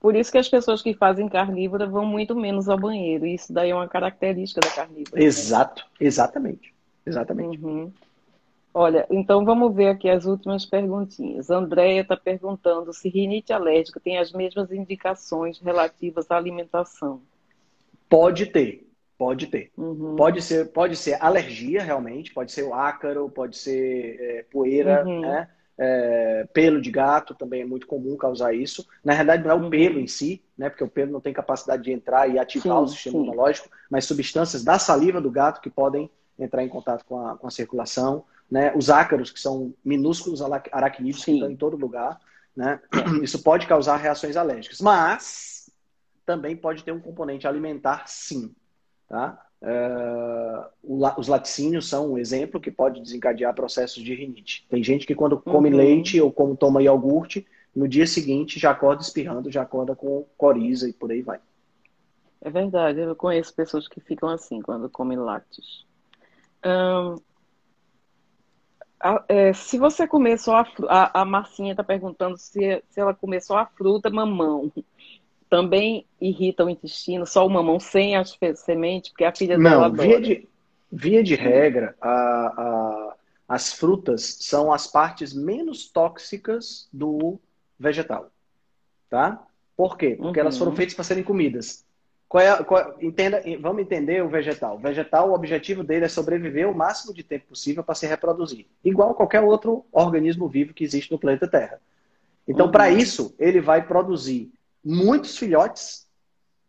Por isso que as pessoas que fazem carnívora vão muito menos ao banheiro. Isso daí é uma característica da carnívora. Exato, né? exatamente. Exatamente. Uhum. Olha, então vamos ver aqui as últimas perguntinhas. Andréia está perguntando se rinite alérgica tem as mesmas indicações relativas à alimentação. Pode ter, pode ter. Uhum. Pode, ser, pode ser alergia, realmente, pode ser o ácaro, pode ser é, poeira, uhum. né? É, pelo de gato também é muito comum causar isso. Na realidade, não é o uhum. pelo em si, né? Porque o pelo não tem capacidade de entrar e ativar sim, o sistema sim. imunológico, mas substâncias da saliva do gato que podem entrar em contato com a, com a circulação né? Os ácaros, que são minúsculos aracnídeos Sim. que estão em todo lugar, né? [CLEARS THROAT] Isso pode causar reações alérgicas, mas também pode ter um componente alimentar, sim, tá? Uh, os laticínios são um exemplo que pode desencadear processos de rinite. Tem gente que quando come uhum. leite ou como toma iogurte, no dia seguinte já acorda espirrando, já acorda com coriza e por aí vai. É verdade, eu conheço pessoas que ficam assim quando comem lácteos. Um, a, é, se você começou a, a, a Marcinha está perguntando se, se ela começou a fruta mamão, também irrita o intestino, só o mamão sem as sementes, porque a filha dela Não, via de, via de regra, a, as frutas são as partes menos tóxicas do vegetal, tá? Por quê? Porque uhum. elas foram feitas para serem comidas. Qual é, qual, entenda, vamos entender o vegetal. O vegetal, o objetivo dele é sobreviver o máximo de tempo possível para se reproduzir, igual qualquer outro organismo vivo que existe no planeta Terra. Então, uhum. para isso, ele vai produzir muitos filhotes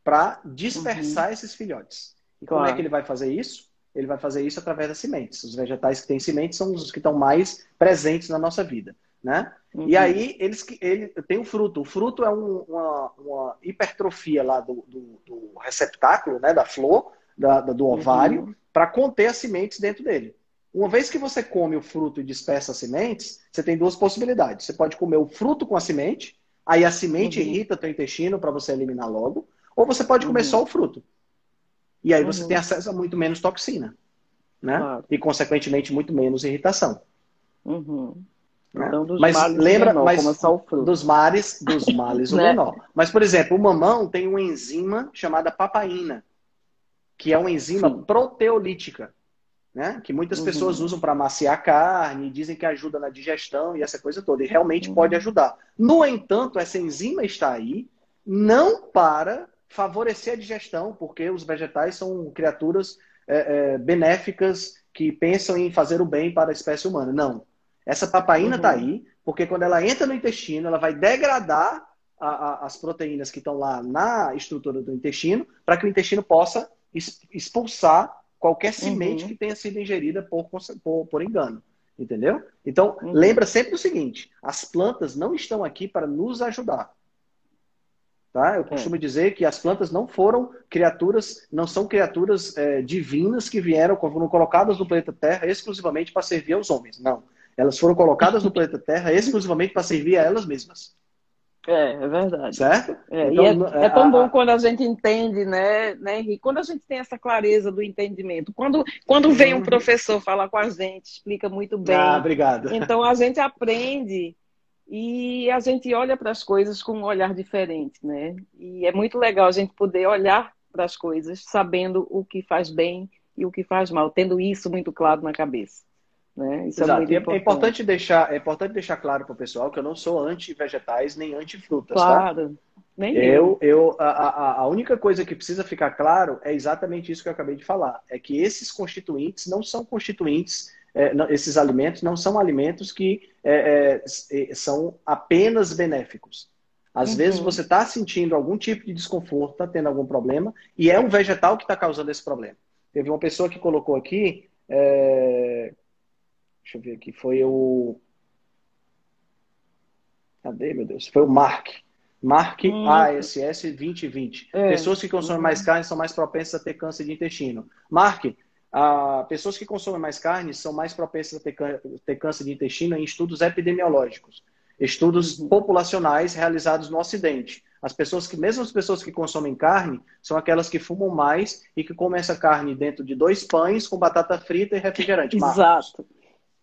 para dispersar uhum. esses filhotes. E claro. como é que ele vai fazer isso? Ele vai fazer isso através das sementes. Os vegetais que têm sementes são os que estão mais presentes na nossa vida né? Uhum. E aí eles ele tem o fruto. O fruto é um, uma, uma, hipertrofia lá do, do, do, receptáculo, né, da flor, da, da do ovário, uhum. para conter as sementes dentro dele. Uma vez que você come o fruto e dispersa as sementes, você tem duas possibilidades. Você pode comer o fruto com a semente, aí a semente uhum. irrita teu intestino para você eliminar logo, ou você pode comer uhum. só o fruto. E aí você uhum. tem acesso a muito menos toxina, né? Claro. E consequentemente muito menos irritação. Uhum. Né? Então, mas lembra, menor, mas dos mares, dos [LAUGHS] males o né? menor. Mas por exemplo, o mamão tem uma enzima chamada papaina, que é uma enzima Sim. proteolítica, né? Que muitas uhum. pessoas usam para maciar carne, dizem que ajuda na digestão e essa coisa toda, e realmente uhum. pode ajudar. No entanto, essa enzima está aí não para favorecer a digestão, porque os vegetais são criaturas é, é, benéficas que pensam em fazer o bem para a espécie humana. Não essa papaina está uhum. aí, porque quando ela entra no intestino, ela vai degradar a, a, as proteínas que estão lá na estrutura do intestino, para que o intestino possa expulsar qualquer semente uhum. que tenha sido ingerida por, por, por engano. Entendeu? Então, uhum. lembra sempre o seguinte: as plantas não estão aqui para nos ajudar. Tá? Eu costumo é. dizer que as plantas não foram criaturas, não são criaturas é, divinas que vieram, foram colocadas no planeta Terra exclusivamente para servir aos homens. Não. Elas foram colocadas no planeta Terra exclusivamente para servir a elas mesmas. É, é verdade. Certo? É, então, é, é, tão bom quando a gente entende, né, né, Henrique? Quando a gente tem essa clareza do entendimento. Quando, quando vem um uhum. professor falar com a gente, explica muito bem. Ah, obrigado. Então a gente aprende e a gente olha para as coisas com um olhar diferente, né? E é muito legal a gente poder olhar para as coisas sabendo o que faz bem e o que faz mal, tendo isso muito claro na cabeça. Né? Isso é Exato. É, muito importante. é importante deixar, é importante deixar claro para o pessoal que eu não sou anti-vegetais nem anti-frutas. Tá? Claro. Tá? Nem eu, eu a, a, a, única coisa que precisa ficar claro é exatamente isso que eu acabei de falar. É que esses constituintes não são constituintes, é, não, esses alimentos não são alimentos que é, é, são apenas benéficos. Às uhum. vezes você está sentindo algum tipo de desconforto, está tendo algum problema, e é um vegetal que está causando esse problema. Teve uma pessoa que colocou aqui, é, Deixa eu ver aqui. Foi o. Cadê, meu Deus? Foi o Mark. Mark hum. ASS 2020. É. Pessoas que consomem mais carne são mais propensas a ter câncer de intestino. Mark, ah, pessoas que consomem mais carne são mais propensas a ter, ter câncer de intestino em estudos epidemiológicos, estudos uhum. populacionais realizados no Ocidente. As pessoas que, mesmo as pessoas que consomem carne, são aquelas que fumam mais e que comem essa carne dentro de dois pães com batata frita e refrigerante. Exato. Marcos.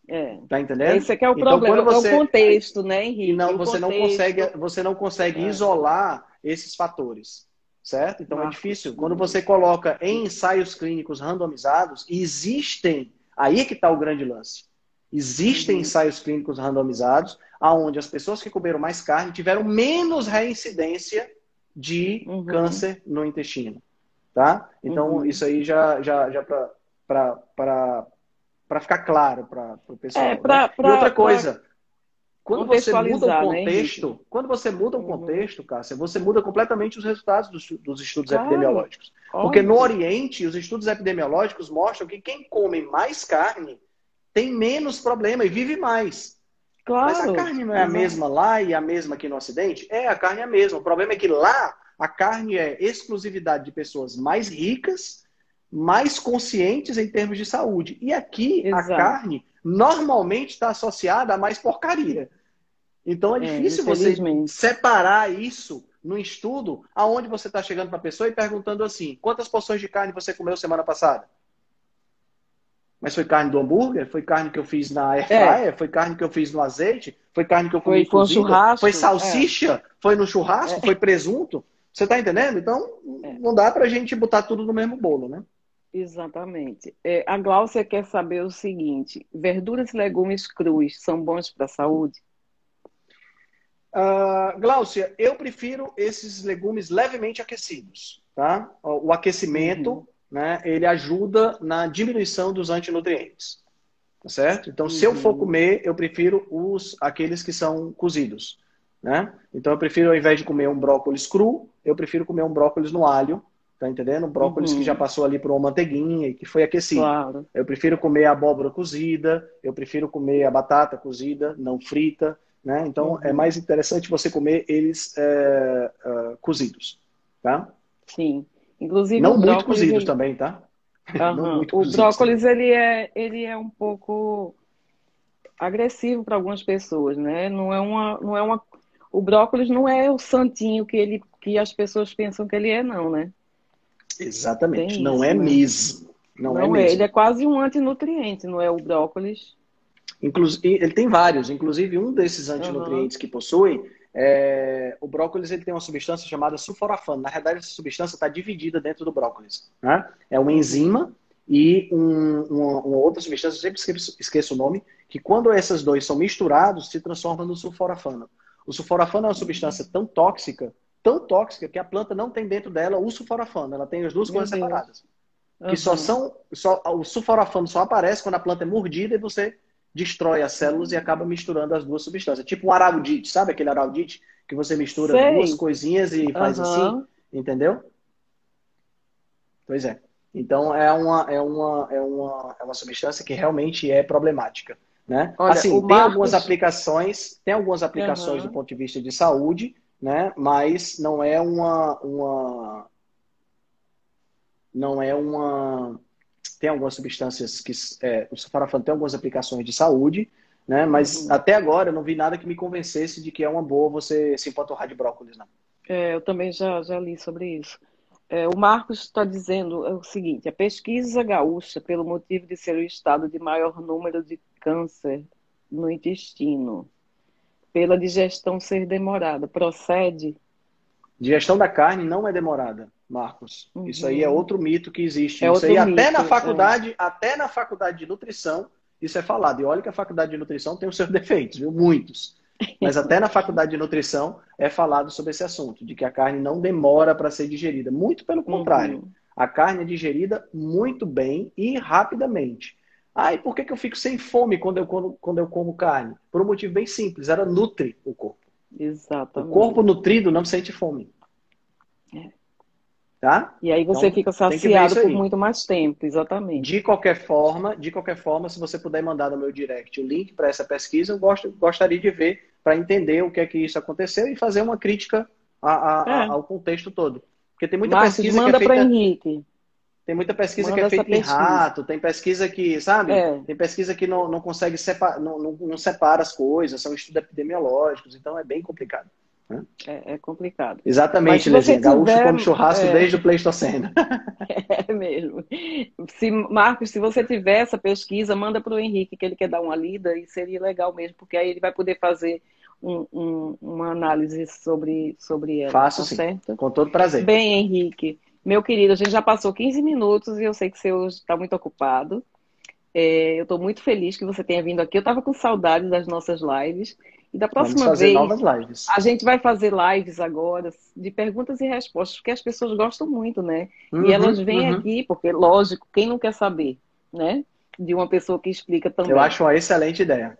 É. Tá entendendo? Esse aqui é o então, problema, você, é o contexto, né, Henrique? Não, você, não consegue, você não consegue é. isolar esses fatores, certo? Então é difícil. Quando você coloca em ensaios clínicos randomizados, existem, aí é que está o grande lance. Existem uhum. ensaios clínicos randomizados, aonde as pessoas que comeram mais carne tiveram menos reincidência de uhum. câncer no intestino, tá? Então, uhum. isso aí já, já, já para para ficar claro para o pessoal. É, pra, né? pra, e outra coisa, quando você muda o né, contexto, né, quando você muda o uhum. contexto, Cássia, você muda completamente os resultados dos, dos estudos claro. epidemiológicos. Porque no Oriente, os estudos epidemiológicos mostram que quem come mais carne tem menos problema e vive mais. Claro. Mas a carne não é a mesma lá e a mesma aqui no Ocidente? É, a carne é a mesma. O problema é que lá a carne é exclusividade de pessoas mais ricas mais conscientes em termos de saúde. E aqui Exato. a carne normalmente está associada a mais porcaria. Então é, é difícil é, você separar isso no estudo, aonde você está chegando para a pessoa e perguntando assim: quantas porções de carne você comeu semana passada? Mas foi carne do hambúrguer? Foi carne que eu fiz na air fryer? É. Foi carne que eu fiz no azeite? Foi carne que eu comi foi, churrasco? Foi salsicha? É. Foi no churrasco? É. Foi presunto? Você está entendendo? Então, é. não dá para a gente botar tudo no mesmo bolo, né? Exatamente. É, a Gláucia quer saber o seguinte: verduras e legumes crus são bons para a saúde? Uh, Gláucia, eu prefiro esses legumes levemente aquecidos. Tá? O aquecimento, uhum. né, ele ajuda na diminuição dos antinutrientes. Tá certo? Então, uhum. se eu for uhum. comer, eu prefiro os, aqueles que são cozidos. Né? Então, eu prefiro, ao invés de comer um brócolis cru, eu prefiro comer um brócolis no alho, Tá entendendo? Brócolis uhum. que já uhum. passou ali por uma manteiguinha e que foi aquecido. Claro. Eu prefiro comer a abóbora cozida, eu prefiro comer a batata cozida, não frita, né? Então uhum. é mais interessante você comer eles é, é, cozidos, tá? Sim. Inclusive não muito cozidos ele... também, tá? Uhum. muito o brócolis ele é ele é um pouco agressivo para algumas pessoas, né? Não é uma não é uma o brócolis não é o santinho que ele que as pessoas pensam que ele é, não, né? Exatamente. Não é isso, é né? mesmo. Não, não é, é mesmo. Ele é quase um antinutriente, não é o brócolis? Inclusive, ele tem vários. Inclusive, um desses antinutrientes uhum. que possui, é... o brócolis ele tem uma substância chamada sulforafano. Na verdade, essa substância está dividida dentro do brócolis. Né? É uma enzima e um, uma, uma, outra substância, eu sempre esqueço, esqueço, o nome, que quando esses dois são misturados, se transforma no sulforafano. O sulforafano é uma substância tão tóxica tão tóxica que a planta não tem dentro dela o sulforafano. Ela tem as duas coisas separadas. Uhum. Que só são. Só, o sulforafano só aparece quando a planta é mordida e você destrói as células e acaba misturando as duas substâncias. Tipo um araldite, sabe aquele araldite que você mistura Sei. duas coisinhas e faz uhum. assim? Entendeu? Pois é. Então é uma, é uma, é uma, é uma substância que realmente é problemática. Né? Olha, assim, tem Marcos... algumas aplicações, tem algumas aplicações uhum. do ponto de vista de saúde, né? Mas não é uma, uma não é uma tem algumas substâncias que é, o sulforafano tem algumas aplicações de saúde, Né? Mas uhum. até agora eu não vi nada que me convencesse de que é uma boa você se empanturrar de brócolis, não. É, eu também já, já li sobre isso. É, o Marcos está dizendo o seguinte: a pesquisa gaúcha, pelo motivo de ser o estado de maior número de câncer no intestino, pela digestão ser demorada, procede? Digestão da carne não é demorada, Marcos. Uhum. Isso aí é outro mito que existe. É isso aí mito, até na faculdade, é. até na faculdade de nutrição, isso é falado. E olha que a faculdade de nutrição tem os seus [LAUGHS] defeitos, viu? Muitos. Mas até na faculdade de nutrição é falado sobre esse assunto, de que a carne não demora para ser digerida. Muito pelo contrário. Uhum. A carne é digerida muito bem e rapidamente. Ah, e por que, que eu fico sem fome quando eu, quando, quando eu como carne? Por um motivo bem simples, ela nutre o corpo. Exatamente. O corpo nutrido não sente fome. É. Tá? E aí você então, fica saciado por muito mais tempo, exatamente. De qualquer forma, de qualquer forma, se você puder mandar no meu direct o link para essa pesquisa, eu gosto, gostaria de ver para entender o que é que isso aconteceu e fazer uma crítica a, a, é. a, ao contexto todo. Porque tem muita Marcos, pesquisa manda que é feita... Henrique. Tem muita pesquisa manda que é feita em rato, tem pesquisa que, sabe? É. Tem pesquisa que não, não consegue separar, não, não, não separa as coisas, são estudos epidemiológicos, então é bem complicado. É, é, complicado. Exatamente, Lezinha. Gaúcho tiver, come churrasco é... desde o Pleistoceno. [LAUGHS] É mesmo. Se, Marcos, se você tiver essa pesquisa, manda para o Henrique, que ele quer dar uma lida, e seria legal mesmo, porque aí ele vai poder fazer um, um, uma análise sobre, sobre ela. Faço tá sim, certo? com todo prazer. Bem, Henrique, meu querido, a gente já passou 15 minutos e eu sei que você hoje está muito ocupado. É, eu estou muito feliz que você tenha vindo aqui. Eu estava com saudade das nossas lives. E da próxima vez, a gente vai fazer lives agora de perguntas e respostas, porque as pessoas gostam muito, né? Uhum, e elas vêm uhum. aqui, porque, lógico, quem não quer saber, né? De uma pessoa que explica também. Eu acho uma excelente ideia.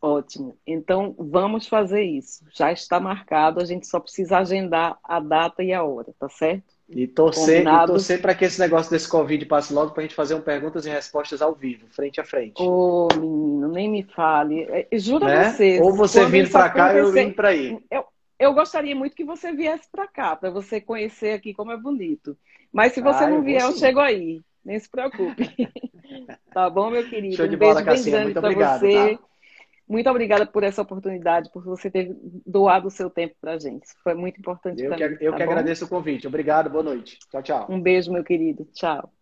Ótimo. Então, vamos fazer isso. Já está marcado, a gente só precisa agendar a data e a hora, tá certo? E torcer, torcer para que esse negócio desse Covid passe logo para a gente fazer um perguntas e respostas ao vivo, frente a frente. Ô, oh, menino, nem me fale. É, juro né? você. Ou você vindo para cá eu vindo para aí. Eu, eu gostaria muito que você viesse para cá, para você conhecer aqui como é bonito. Mas se você ah, não vier, eu chego aí. Nem se preocupe. [LAUGHS] tá bom, meu querido? Show de um bola, bem grande para você. Tá? Muito obrigada por essa oportunidade, por você ter doado o seu tempo para a gente. Foi muito importante para mim. Eu tá que bom? agradeço o convite. Obrigado, boa noite. Tchau, tchau. Um beijo, meu querido. Tchau.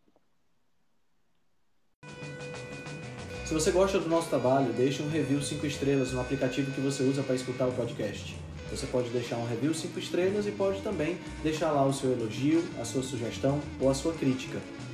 Se você gosta do nosso trabalho, deixe um review 5 estrelas no aplicativo que você usa para escutar o podcast. Você pode deixar um review 5 estrelas e pode também deixar lá o seu elogio, a sua sugestão ou a sua crítica.